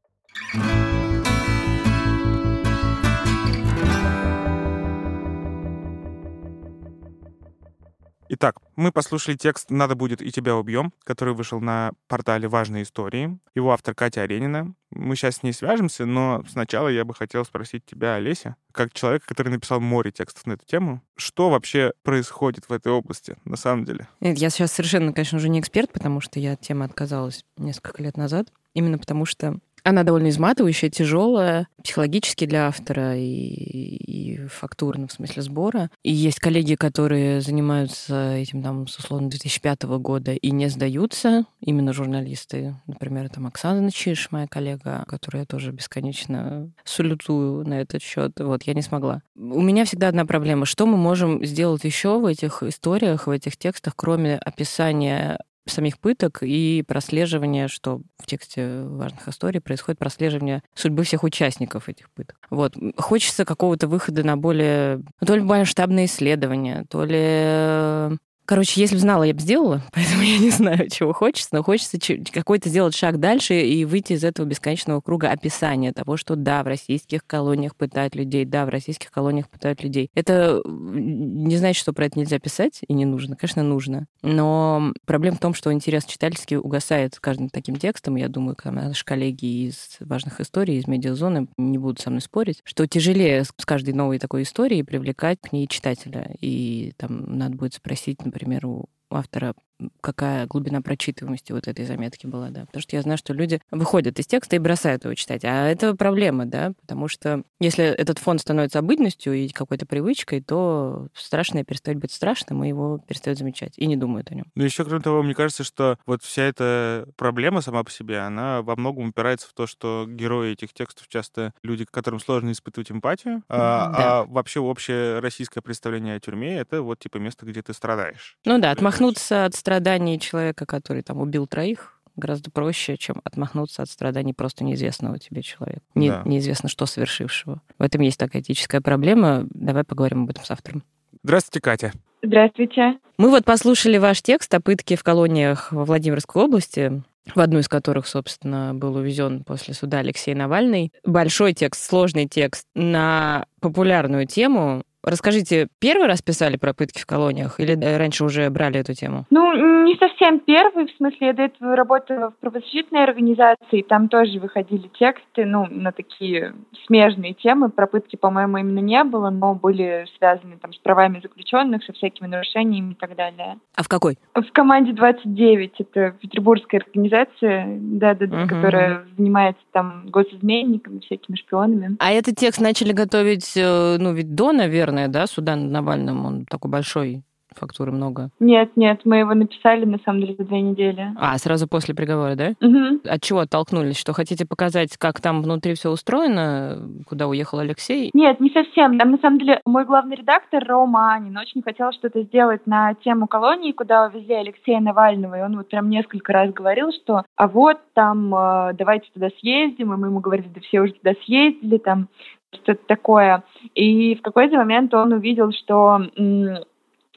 Итак, мы послушали текст «Надо будет и тебя убьем», который вышел на портале «Важные истории». Его автор Катя Аренина. Мы сейчас с ней свяжемся, но сначала я бы хотел спросить тебя, Олеся, как человека, который написал море текстов на эту тему, что вообще происходит в этой области на самом деле? Я сейчас совершенно, конечно, уже не эксперт, потому что я от темы отказалась несколько лет назад. Именно потому что она довольно изматывающая, тяжелая, психологически для автора и, и фактурно в смысле сбора. И есть коллеги, которые занимаются этим там с условно 2005 года и не сдаются, именно журналисты. Например, там Оксана Чиш, моя коллега, которую я тоже бесконечно салютую на этот счет. Вот, я не смогла. У меня всегда одна проблема. Что мы можем сделать еще в этих историях, в этих текстах, кроме описания самих пыток и прослеживание, что в тексте важных историй происходит прослеживание судьбы всех участников этих пыток. Вот. Хочется какого-то выхода на более... То ли масштабные исследования, то ли Короче, если бы знала, я бы сделала, *laughs* поэтому я не знаю, чего хочется, но хочется какой-то сделать шаг дальше и выйти из этого бесконечного круга описания того, что да, в российских колониях пытают людей, да, в российских колониях пытают людей. Это не значит, что про это нельзя писать и не нужно. Конечно, нужно. Но проблема в том, что интерес читательский угасает с каждым таким текстом. Я думаю, наши коллеги из важных историй, из медиазоны не будут со мной спорить, что тяжелее с каждой новой такой историей привлекать к ней читателя. И там надо будет спросить, например, у автора какая глубина прочитываемости вот этой заметки была, да. Потому что я знаю, что люди выходят из текста и бросают его читать. А это проблема, да, потому что если этот фон становится обыденностью и какой-то привычкой, то страшное перестает быть страшным, и его перестают замечать и не думают о нем. Ну, еще, кроме того, мне кажется, что вот вся эта проблема сама по себе, она во многом упирается в то, что герои этих текстов часто люди, которым сложно испытывать эмпатию, а, да. а вообще общее российское представление о тюрьме — это вот типа место, где ты страдаешь. Ну да, отмахнуться от страданий человека, который там убил троих, гораздо проще, чем отмахнуться от страданий просто неизвестного тебе человека. Не, да. Неизвестно, что совершившего. В этом есть такая этическая проблема. Давай поговорим об этом с автором. Здравствуйте, Катя. Здравствуйте. Мы вот послушали ваш текст о пытке в колониях во Владимирской области. в одну из которых, собственно, был увезен после суда Алексей Навальный. Большой текст, сложный текст на популярную тему, Расскажите, первый раз писали про пытки в колониях или раньше уже брали эту тему? Ну, не совсем первый, в смысле, я до этого работала в правозащитной организации, там тоже выходили тексты, ну, на такие смежные темы. Про пытки, по-моему, именно не было, но были связаны там с правами заключенных, со всякими нарушениями и так далее. А в какой? В команде 29, это петербургская организация, да-да-да, угу. которая занимается там госизменниками, всякими шпионами. А этот текст начали готовить, э, ну, ведь до, наверное, наверное, да, суда над Навальным, он такой большой, фактуры много. Нет, нет, мы его написали, на самом деле, за две недели. А, сразу после приговора, да? Угу. От чего оттолкнулись? Что хотите показать, как там внутри все устроено, куда уехал Алексей? Нет, не совсем. Там, на самом деле, мой главный редактор Рома Анин очень хотел что-то сделать на тему колонии, куда увезли Алексея Навального, и он вот прям несколько раз говорил, что а вот там э, давайте туда съездим, и мы ему говорили, да все уже туда съездили, там что-то такое. И в какой-то момент он увидел, что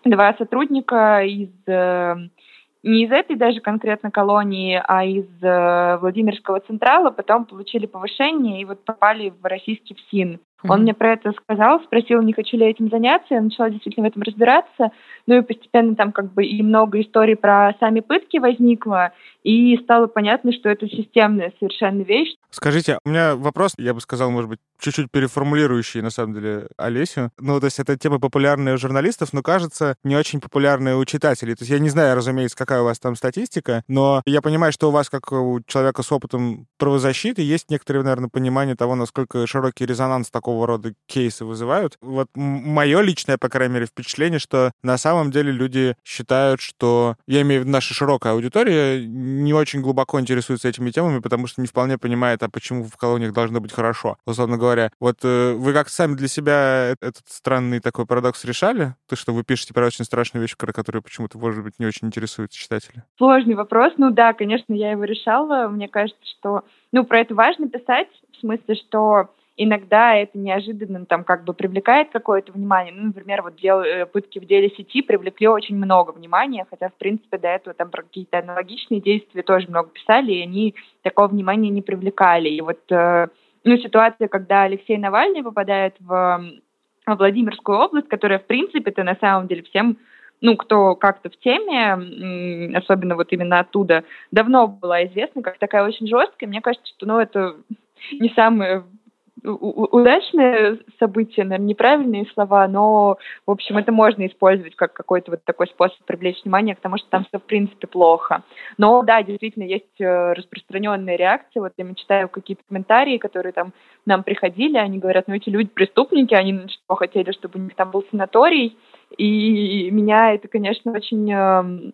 два сотрудника из э, не из этой даже конкретно колонии, а из э, Владимирского Централа потом получили повышение и вот попали в российский ФСИН. Mm-hmm. Он мне про это сказал, спросил, не хочу ли я этим заняться. Я начала действительно в этом разбираться. Ну и постепенно там как бы и много историй про сами пытки возникло, и стало понятно, что это системная совершенно вещь. Скажите, у меня вопрос, я бы сказал, может быть, чуть-чуть переформулирующий, на самом деле, Олесю. Ну, то есть это тема популярная у журналистов, но, кажется, не очень популярная у читателей. То есть я не знаю, разумеется, какая у вас там статистика, но я понимаю, что у вас, как у человека с опытом правозащиты, есть некоторое, наверное, понимание того, насколько широкий резонанс такого рода кейсы вызывают. Вот мое личное, по крайней мере, впечатление, что на самом деле люди считают, что, я имею в виду наша широкая аудитория, не очень глубоко интересуется этими темами, потому что не вполне понимает, а почему в колониях должно быть хорошо. Условно говоря, вот э, вы как сами для себя этот странный такой парадокс решали? То, что вы пишете про очень страшные вещи, про которые почему-то, может быть, не очень интересуются читатели? Сложный вопрос. Ну да, конечно, я его решала. Мне кажется, что ну, про это важно писать, в смысле, что иногда это неожиданно там как бы привлекает какое-то внимание. Ну, например, вот дел, э, пытки в деле сети привлекли очень много внимания, хотя, в принципе, до этого там про какие-то аналогичные действия тоже много писали, и они такого внимания не привлекали. И вот, э, ну, ситуация, когда Алексей Навальный попадает в, в Владимирскую область, которая, в принципе-то, на самом деле всем ну, кто как-то в теме, особенно вот именно оттуда, давно была известна, как такая очень жесткая. Мне кажется, что, ну, это не самое удачное событие, наверное, неправильные слова, но, в общем, это можно использовать как какой-то вот такой способ привлечь внимание к тому, что там все, в принципе, плохо. Но, да, действительно, есть э, распространенные реакции. Вот я читаю какие-то комментарии, которые там нам приходили, они говорят, ну, эти люди преступники, они что хотели, чтобы у них там был санаторий, и меня это, конечно, очень эм,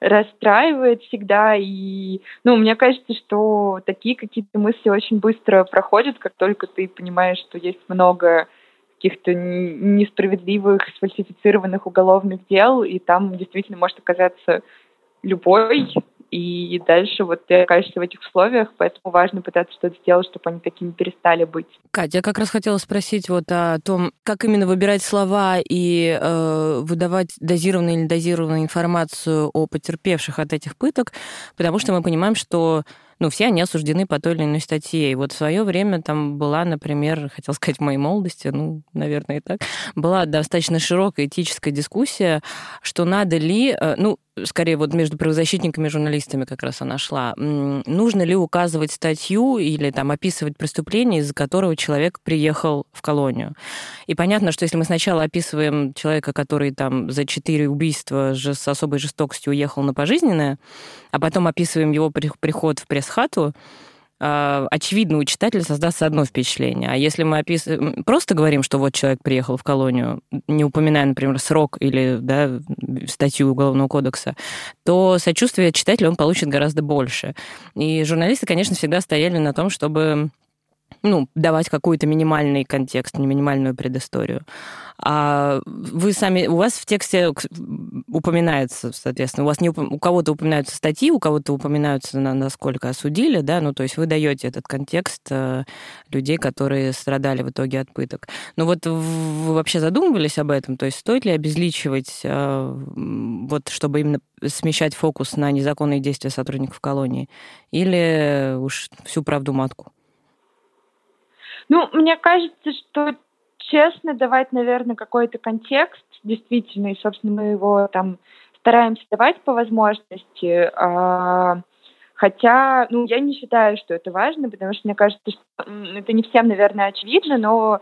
расстраивает всегда. И, ну, мне кажется, что такие какие-то мысли очень быстро проходят, как только ты понимаешь, что есть много каких-то несправедливых, сфальсифицированных уголовных дел, и там действительно может оказаться любой, и дальше вот ты окажешься в этих условиях, поэтому важно пытаться что-то сделать, чтобы они такими перестали быть. Катя, я как раз хотела спросить вот о том, как именно выбирать слова и э, выдавать дозированную или дозированную информацию о потерпевших от этих пыток, потому что мы понимаем, что ну, все они осуждены по той или иной статье. И вот в свое время там была, например, хотел сказать, в моей молодости, ну, наверное, и так, была достаточно широкая этическая дискуссия, что надо ли, э, ну, скорее вот между правозащитниками и журналистами как раз она шла, нужно ли указывать статью или там описывать преступление, из-за которого человек приехал в колонию. И понятно, что если мы сначала описываем человека, который там за четыре убийства с особой жестокостью уехал на пожизненное, а потом описываем его приход в пресс-хату, а, очевидно, у читателя создастся одно впечатление. А если мы описываем, просто говорим, что вот человек приехал в колонию, не упоминая, например, срок или да, статью Уголовного кодекса, то сочувствие читателя он получит гораздо больше. И журналисты, конечно, всегда стояли на том, чтобы ну, давать какой-то минимальный контекст, минимальную предысторию. А вы сами, у вас в тексте упоминается, соответственно, у вас не у кого-то упоминаются статьи, у кого-то упоминаются, на, насколько осудили, да, ну, то есть вы даете этот контекст э, людей, которые страдали в итоге от пыток. Ну, вот вы вообще задумывались об этом? То есть стоит ли обезличивать, э, вот, чтобы именно смещать фокус на незаконные действия сотрудников колонии? Или уж всю правду матку? Ну, мне кажется, что честно давать, наверное, какой-то контекст, действительно, и, собственно, мы его там стараемся давать по возможности. А, хотя, ну, я не считаю, что это важно, потому что мне кажется, что это не всем, наверное, очевидно, но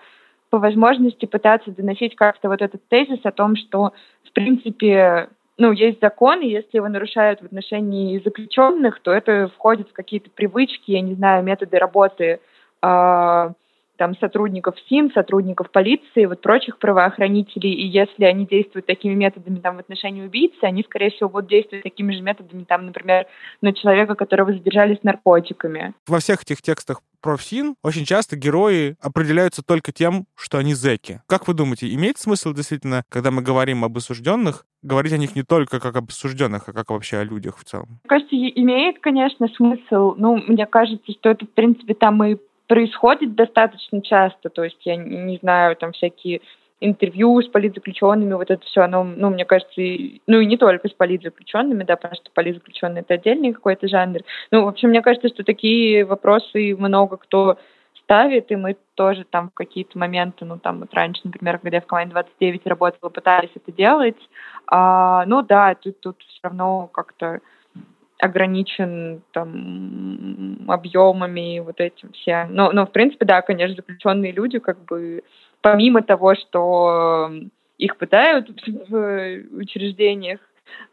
по возможности пытаться доносить как-то вот этот тезис о том, что, в принципе, ну, есть закон, и если его нарушают в отношении заключенных, то это входит в какие-то привычки, я не знаю, методы работы э, там, сотрудников СИН, сотрудников полиции, вот прочих правоохранителей, и если они действуют такими методами там, в отношении убийцы, они, скорее всего, будут действовать такими же методами, там, например, на человека, которого задержали с наркотиками. Во всех этих текстах про ФСИН очень часто герои определяются только тем, что они зэки. Как вы думаете, имеет смысл действительно, когда мы говорим об осужденных, говорить о них не только как об осужденных, а как вообще о людях в целом? Мне кажется, имеет, конечно, смысл. Ну, мне кажется, что это, в принципе, там и происходит достаточно часто, то есть я не знаю, там всякие интервью с политзаключенными, вот это все, оно, ну, мне кажется, и, ну, и не только с политзаключенными, да, потому что политзаключенные это отдельный какой-то жанр. Ну, в общем, мне кажется, что такие вопросы много кто ставит, и мы тоже там в какие-то моменты, ну, там вот раньше, например, когда я в команде 29 работала, пытались это делать. А, ну, да, тут, тут все равно как-то ограничен там объемами и вот этим всем. Но, но в принципе, да, конечно, заключенные люди, как бы помимо того, что их пытают *laughs* в учреждениях,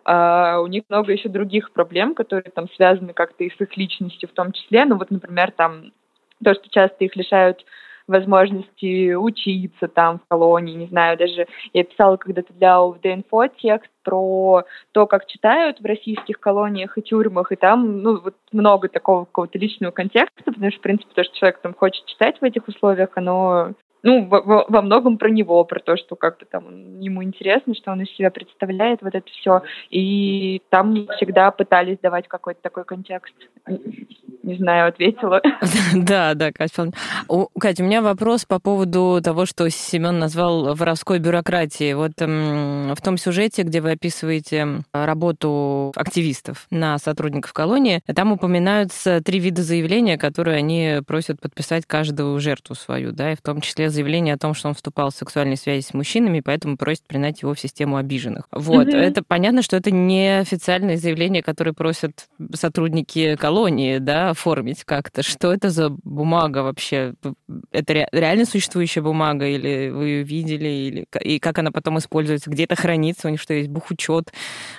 Uh, у них много еще других проблем, которые там связаны как-то и с их личностью в том числе. Ну вот, например, там то, что часто их лишают возможности учиться там в колонии, не знаю, даже я писала когда-то для ОВД-инфо текст про то, как читают в российских колониях и тюрьмах, и там, ну, вот много такого какого-то личного контекста, потому что, в принципе, то, что человек там хочет читать в этих условиях, оно ну, во, во многом про него, про то, что как бы там ему интересно, что он из себя представляет, вот это все. И там всегда пытались давать какой-то такой контекст. Не знаю, ответила. *laughs* Да, да, Катя Катя, у меня вопрос по поводу того, что Семен назвал воровской бюрократией. Вот в том сюжете, где вы описываете работу активистов на сотрудников колонии, там упоминаются три вида заявления, которые они просят подписать каждую жертву свою, да, и в том числе заявление о том, что он вступал в сексуальные связи с мужчинами, поэтому просит принять его в систему обиженных. Вот. Mm-hmm. Это понятно, что это не официальное заявление, которое просят сотрудники колонии, да, оформить как-то. Что это за бумага вообще? Это ре- реально существующая бумага, или вы ее видели, или и как она потом используется, где это хранится, у них что есть бухучет.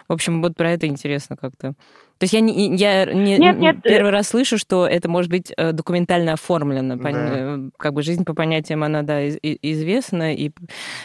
В общем, вот про это интересно как-то. То есть я, не, я не, нет, нет. первый раз слышу, что это может быть э, документально оформлено. Да. Э, как бы жизнь по понятиям, она, да, известна, и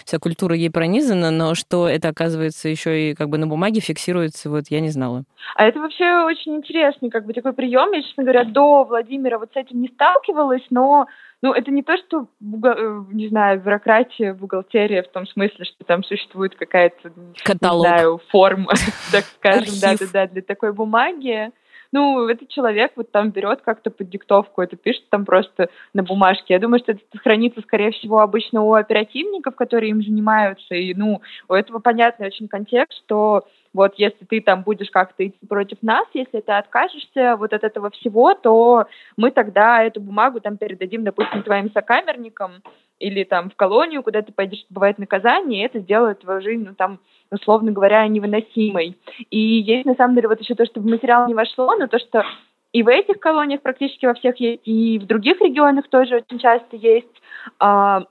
вся культура ей пронизана, но что это, оказывается, еще и как бы на бумаге фиксируется, вот я не знала. А это вообще очень интересный как бы такой прием. Я, честно говоря, до Владимира вот с этим не сталкивалась, но ну, это не то, что, э, не знаю, бюрократия, бухгалтерия в том смысле, что там существует какая-то, Каталог. не знаю, форма, *laughs* так скажем, да-да-да, для такой бумаги. Ну, этот человек вот там берет как-то под диктовку это пишет там просто на бумажке. Я думаю, что это хранится, скорее всего, обычно у оперативников, которые им занимаются. И, ну, у этого понятный очень контекст, что вот если ты там будешь как-то идти против нас, если ты откажешься вот от этого всего, то мы тогда эту бумагу там передадим, допустим, твоим сокамерникам или там в колонию, куда ты пойдешь, бывает наказание, и это сделает твою жизнь, ну там, условно говоря, невыносимой. И есть на самом деле вот еще то, что в материал не вошло, но то, что и в этих колониях практически во всех есть, и в других регионах тоже очень часто есть. А,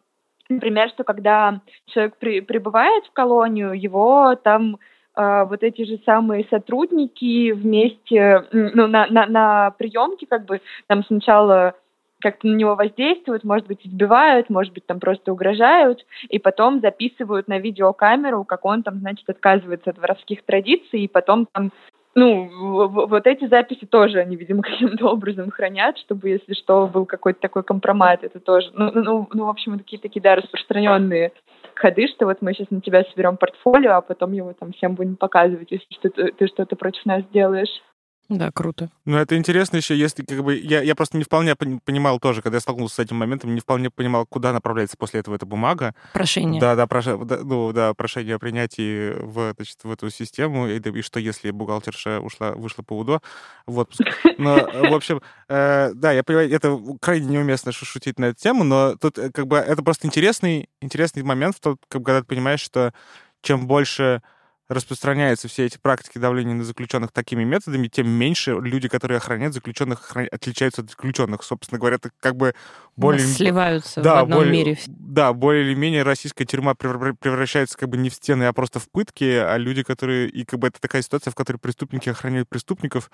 например, что когда человек при, прибывает в колонию, его там вот эти же самые сотрудники вместе, ну, на, на, на приемке как бы там сначала как-то на него воздействуют, может быть, избивают, может быть, там просто угрожают, и потом записывают на видеокамеру, как он там, значит, отказывается от воровских традиций, и потом там ну, вот эти записи тоже они, видимо, *laughs* каким-то образом хранят, чтобы, если что, был какой-то такой компромат, это тоже, ну, ну, ну в общем, такие, такие, да, распространенные ходы, что вот мы сейчас на тебя соберем портфолио, а потом его там всем будем показывать, если что ты, что-то против нас делаешь. Да, круто. Ну, это интересно еще, если как бы... Я, я просто не вполне понимал тоже, когда я столкнулся с этим моментом, не вполне понимал, куда направляется после этого эта бумага. Прошение. Да, да, прош... да, ну, да прошение о принятии в, значит, в эту систему, и, и что если бухгалтерша ушла, вышла по УДО в отпуск. Но, в общем, э, да, я понимаю, это крайне неуместно шутить на эту тему, но тут э, как бы это просто интересный, интересный момент, в тот, когда ты понимаешь, что чем больше распространяются все эти практики давления на заключенных такими методами, тем меньше люди, которые охраняют заключенных, охраня... отличаются от заключенных. Собственно говоря, это как бы более... Сливаются да, в одном более... мире. Да, более или менее российская тюрьма превращается как бы не в стены, а просто в пытки, а люди, которые... И как бы это такая ситуация, в которой преступники охраняют преступников,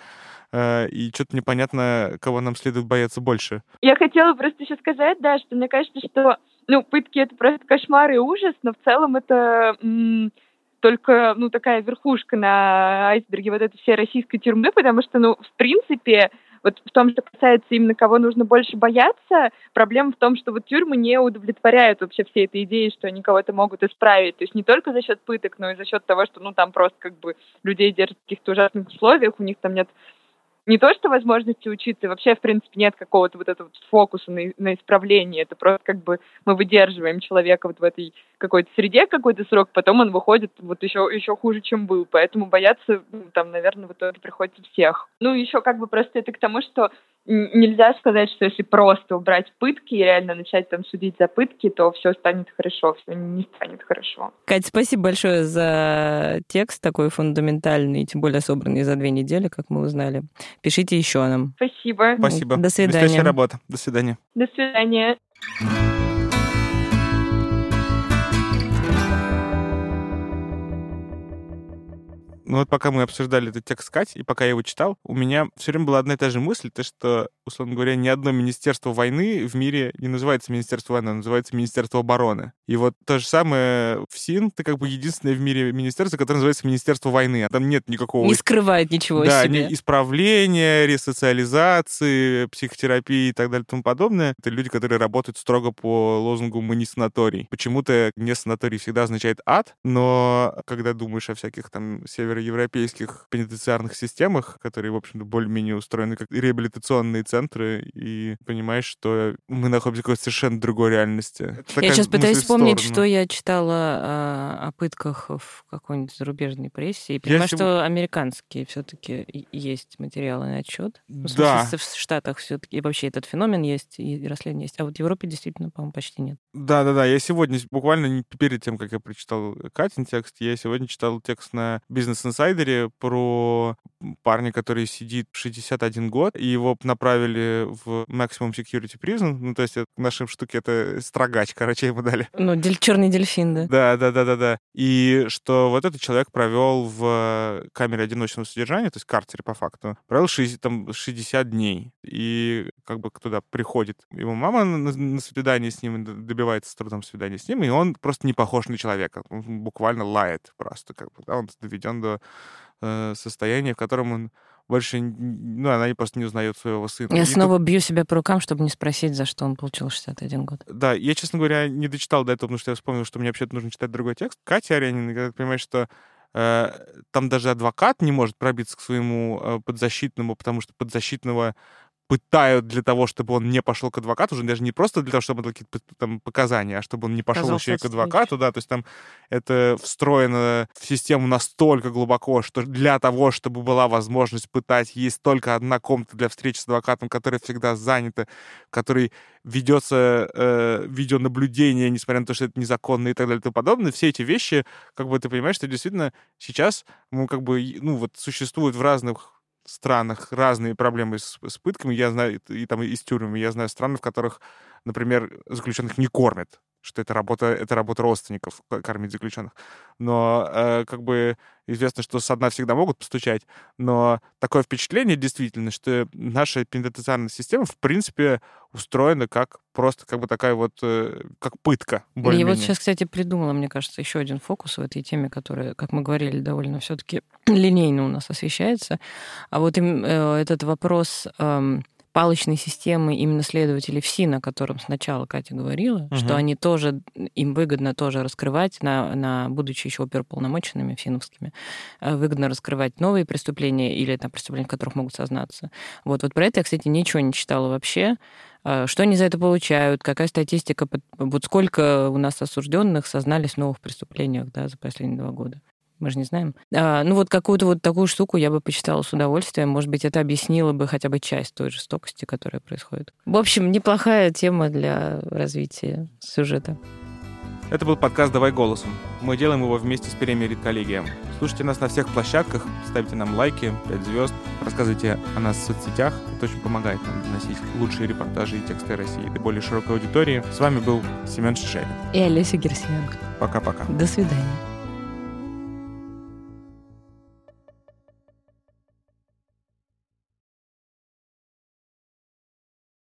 э, и что-то непонятно, кого нам следует бояться больше. Я хотела просто еще сказать, да, что мне кажется, что ну, пытки — это просто кошмар и ужас, но в целом это только, ну, такая верхушка на айсберге вот этой всей российской тюрьмы, потому что, ну, в принципе, вот в том, что касается именно кого нужно больше бояться, проблема в том, что вот тюрьмы не удовлетворяют вообще всей этой идеи, что они кого-то могут исправить. То есть не только за счет пыток, но и за счет того, что, ну, там просто как бы людей держат в каких-то ужасных условиях, у них там нет не то, что возможности учиться, вообще, в принципе, нет какого-то вот этого фокуса на, на исправление. Это просто как бы мы выдерживаем человека вот в этой какой-то среде какой-то срок, потом он выходит вот еще, еще хуже, чем был. Поэтому бояться, ну, там, наверное, в итоге приходится всех. Ну, еще как бы просто это к тому, что нельзя сказать, что если просто убрать пытки и реально начать там судить за пытки, то все станет хорошо, все не станет хорошо. Катя, спасибо большое за текст такой фундаментальный, тем более собранный за две недели, как мы узнали. Пишите еще нам. Спасибо. Спасибо. До свидания. Блестящая работа. До свидания. До свидания. Ну вот пока мы обсуждали этот текст Кать, и пока я его читал, у меня все время была одна и та же мысль, то что, условно говоря, ни одно министерство войны в мире не называется Министерство войны, оно называется Министерство обороны. И вот то же самое в СИН, ты как бы единственное в мире министерство, которое называется Министерство войны. А там нет никакого... Не скрывает ничего да, себе. исправления, ресоциализации, психотерапии и так далее и тому подобное. Это люди, которые работают строго по лозунгу «мы не санаторий». Почему-то не санаторий всегда означает ад, но когда думаешь о всяких там север североевропейских пенитенциарных системах, которые, в общем-то, более-менее устроены как реабилитационные центры, и понимаешь, что мы находимся в какой-то совершенно другой реальности. Я сейчас пытаюсь вспомнить, что я читала а, о пытках в какой-нибудь зарубежной прессе, и понимаю, я что американские все-таки есть материалы на отчет. Ну, в да. в Штатах все-таки вообще этот феномен есть, и расследование есть. А вот в Европе действительно, по-моему, почти нет. Да-да-да, я сегодня, буквально перед тем, как я прочитал Катин текст, я сегодня читал текст на бизнес Инсайдере про парня, который сидит 61 год, и его направили в Maximum Security Prison. Ну, то есть в нашем штуке это строгач, короче, ему дали. Ну, дель, черный дельфин, да? Да, да, да, да, да. И что вот этот человек провел в камере одиночного содержания, то есть карцере по факту, провел 60, там, 60 дней. И как бы туда приходит его мама на, на свидание с ним, добивается с трудом свидания с ним, и он просто не похож на человека. Он буквально лает просто. Как бы, да, он доведен до э, состояния, в котором он больше, ну, она просто не узнает своего сына. Я и снова тут... бью себя по рукам, чтобы не спросить, за что он получил 61 год. Да, я, честно говоря, не дочитал до этого, потому что я вспомнил, что мне вообще-то нужно читать другой текст. Катя Аренина, когда ты понимаешь, что э, там даже адвокат не может пробиться к своему э, подзащитному, потому что подзащитного пытают для того, чтобы он не пошел к адвокату, уже даже не просто для того, чтобы он какие-то там показания, а чтобы он не пошел Казался еще и к адвокату, да, то есть там это встроено в систему настолько глубоко, что для того, чтобы была возможность пытать, есть только одна комната для встречи с адвокатом, которая всегда занята, в которой ведется э, видеонаблюдение, несмотря на то, что это незаконно и так далее и тому подобное, все эти вещи, как бы ты понимаешь, что действительно сейчас, ну, как бы, ну, вот существуют в разных странах разные проблемы с, с пытками. Я знаю, и там и с тюрьмами. Я знаю страны, в которых, например, заключенных не кормят. Что это работа, это работа родственников кормить заключенных. Но э, как бы известно, что со дна всегда могут постучать, но такое впечатление действительно, что наша пенитенциарная система в принципе устроена как просто как бы такая вот, э, как пытка. Я вот сейчас, кстати, придумала, мне кажется, еще один фокус в этой теме, которая, как мы говорили, довольно все-таки *clears throat* линейно у нас освещается. А вот им, э, этот вопрос... Э, палочной системы именно следователей ФСИН, о котором сначала Катя говорила, угу. что они тоже, им выгодно тоже раскрывать, на, на, будучи еще оперуполномоченными ФСИНовскими, э, выгодно раскрывать новые преступления или там, преступления, в которых могут сознаться. Вот, вот про это я, кстати, ничего не читала вообще. Э, что они за это получают? Какая статистика? Вот сколько у нас осужденных сознались в новых преступлениях да, за последние два года? Мы же не знаем. А, ну вот какую-то вот такую штуку я бы почитала с удовольствием. Может быть, это объяснило бы хотя бы часть той жестокости, которая происходит. В общем, неплохая тема для развития сюжета. Это был подкаст «Давай голосом». Мы делаем его вместе с премией «Редколлегия». Слушайте нас на всех площадках, ставьте нам лайки, 5 звезд, рассказывайте о нас в соцсетях. Это очень помогает нам доносить лучшие репортажи и тексты России до более широкой аудитории. С вами был Семен Шишелин. И Олеся Герсименко. Пока-пока. До свидания.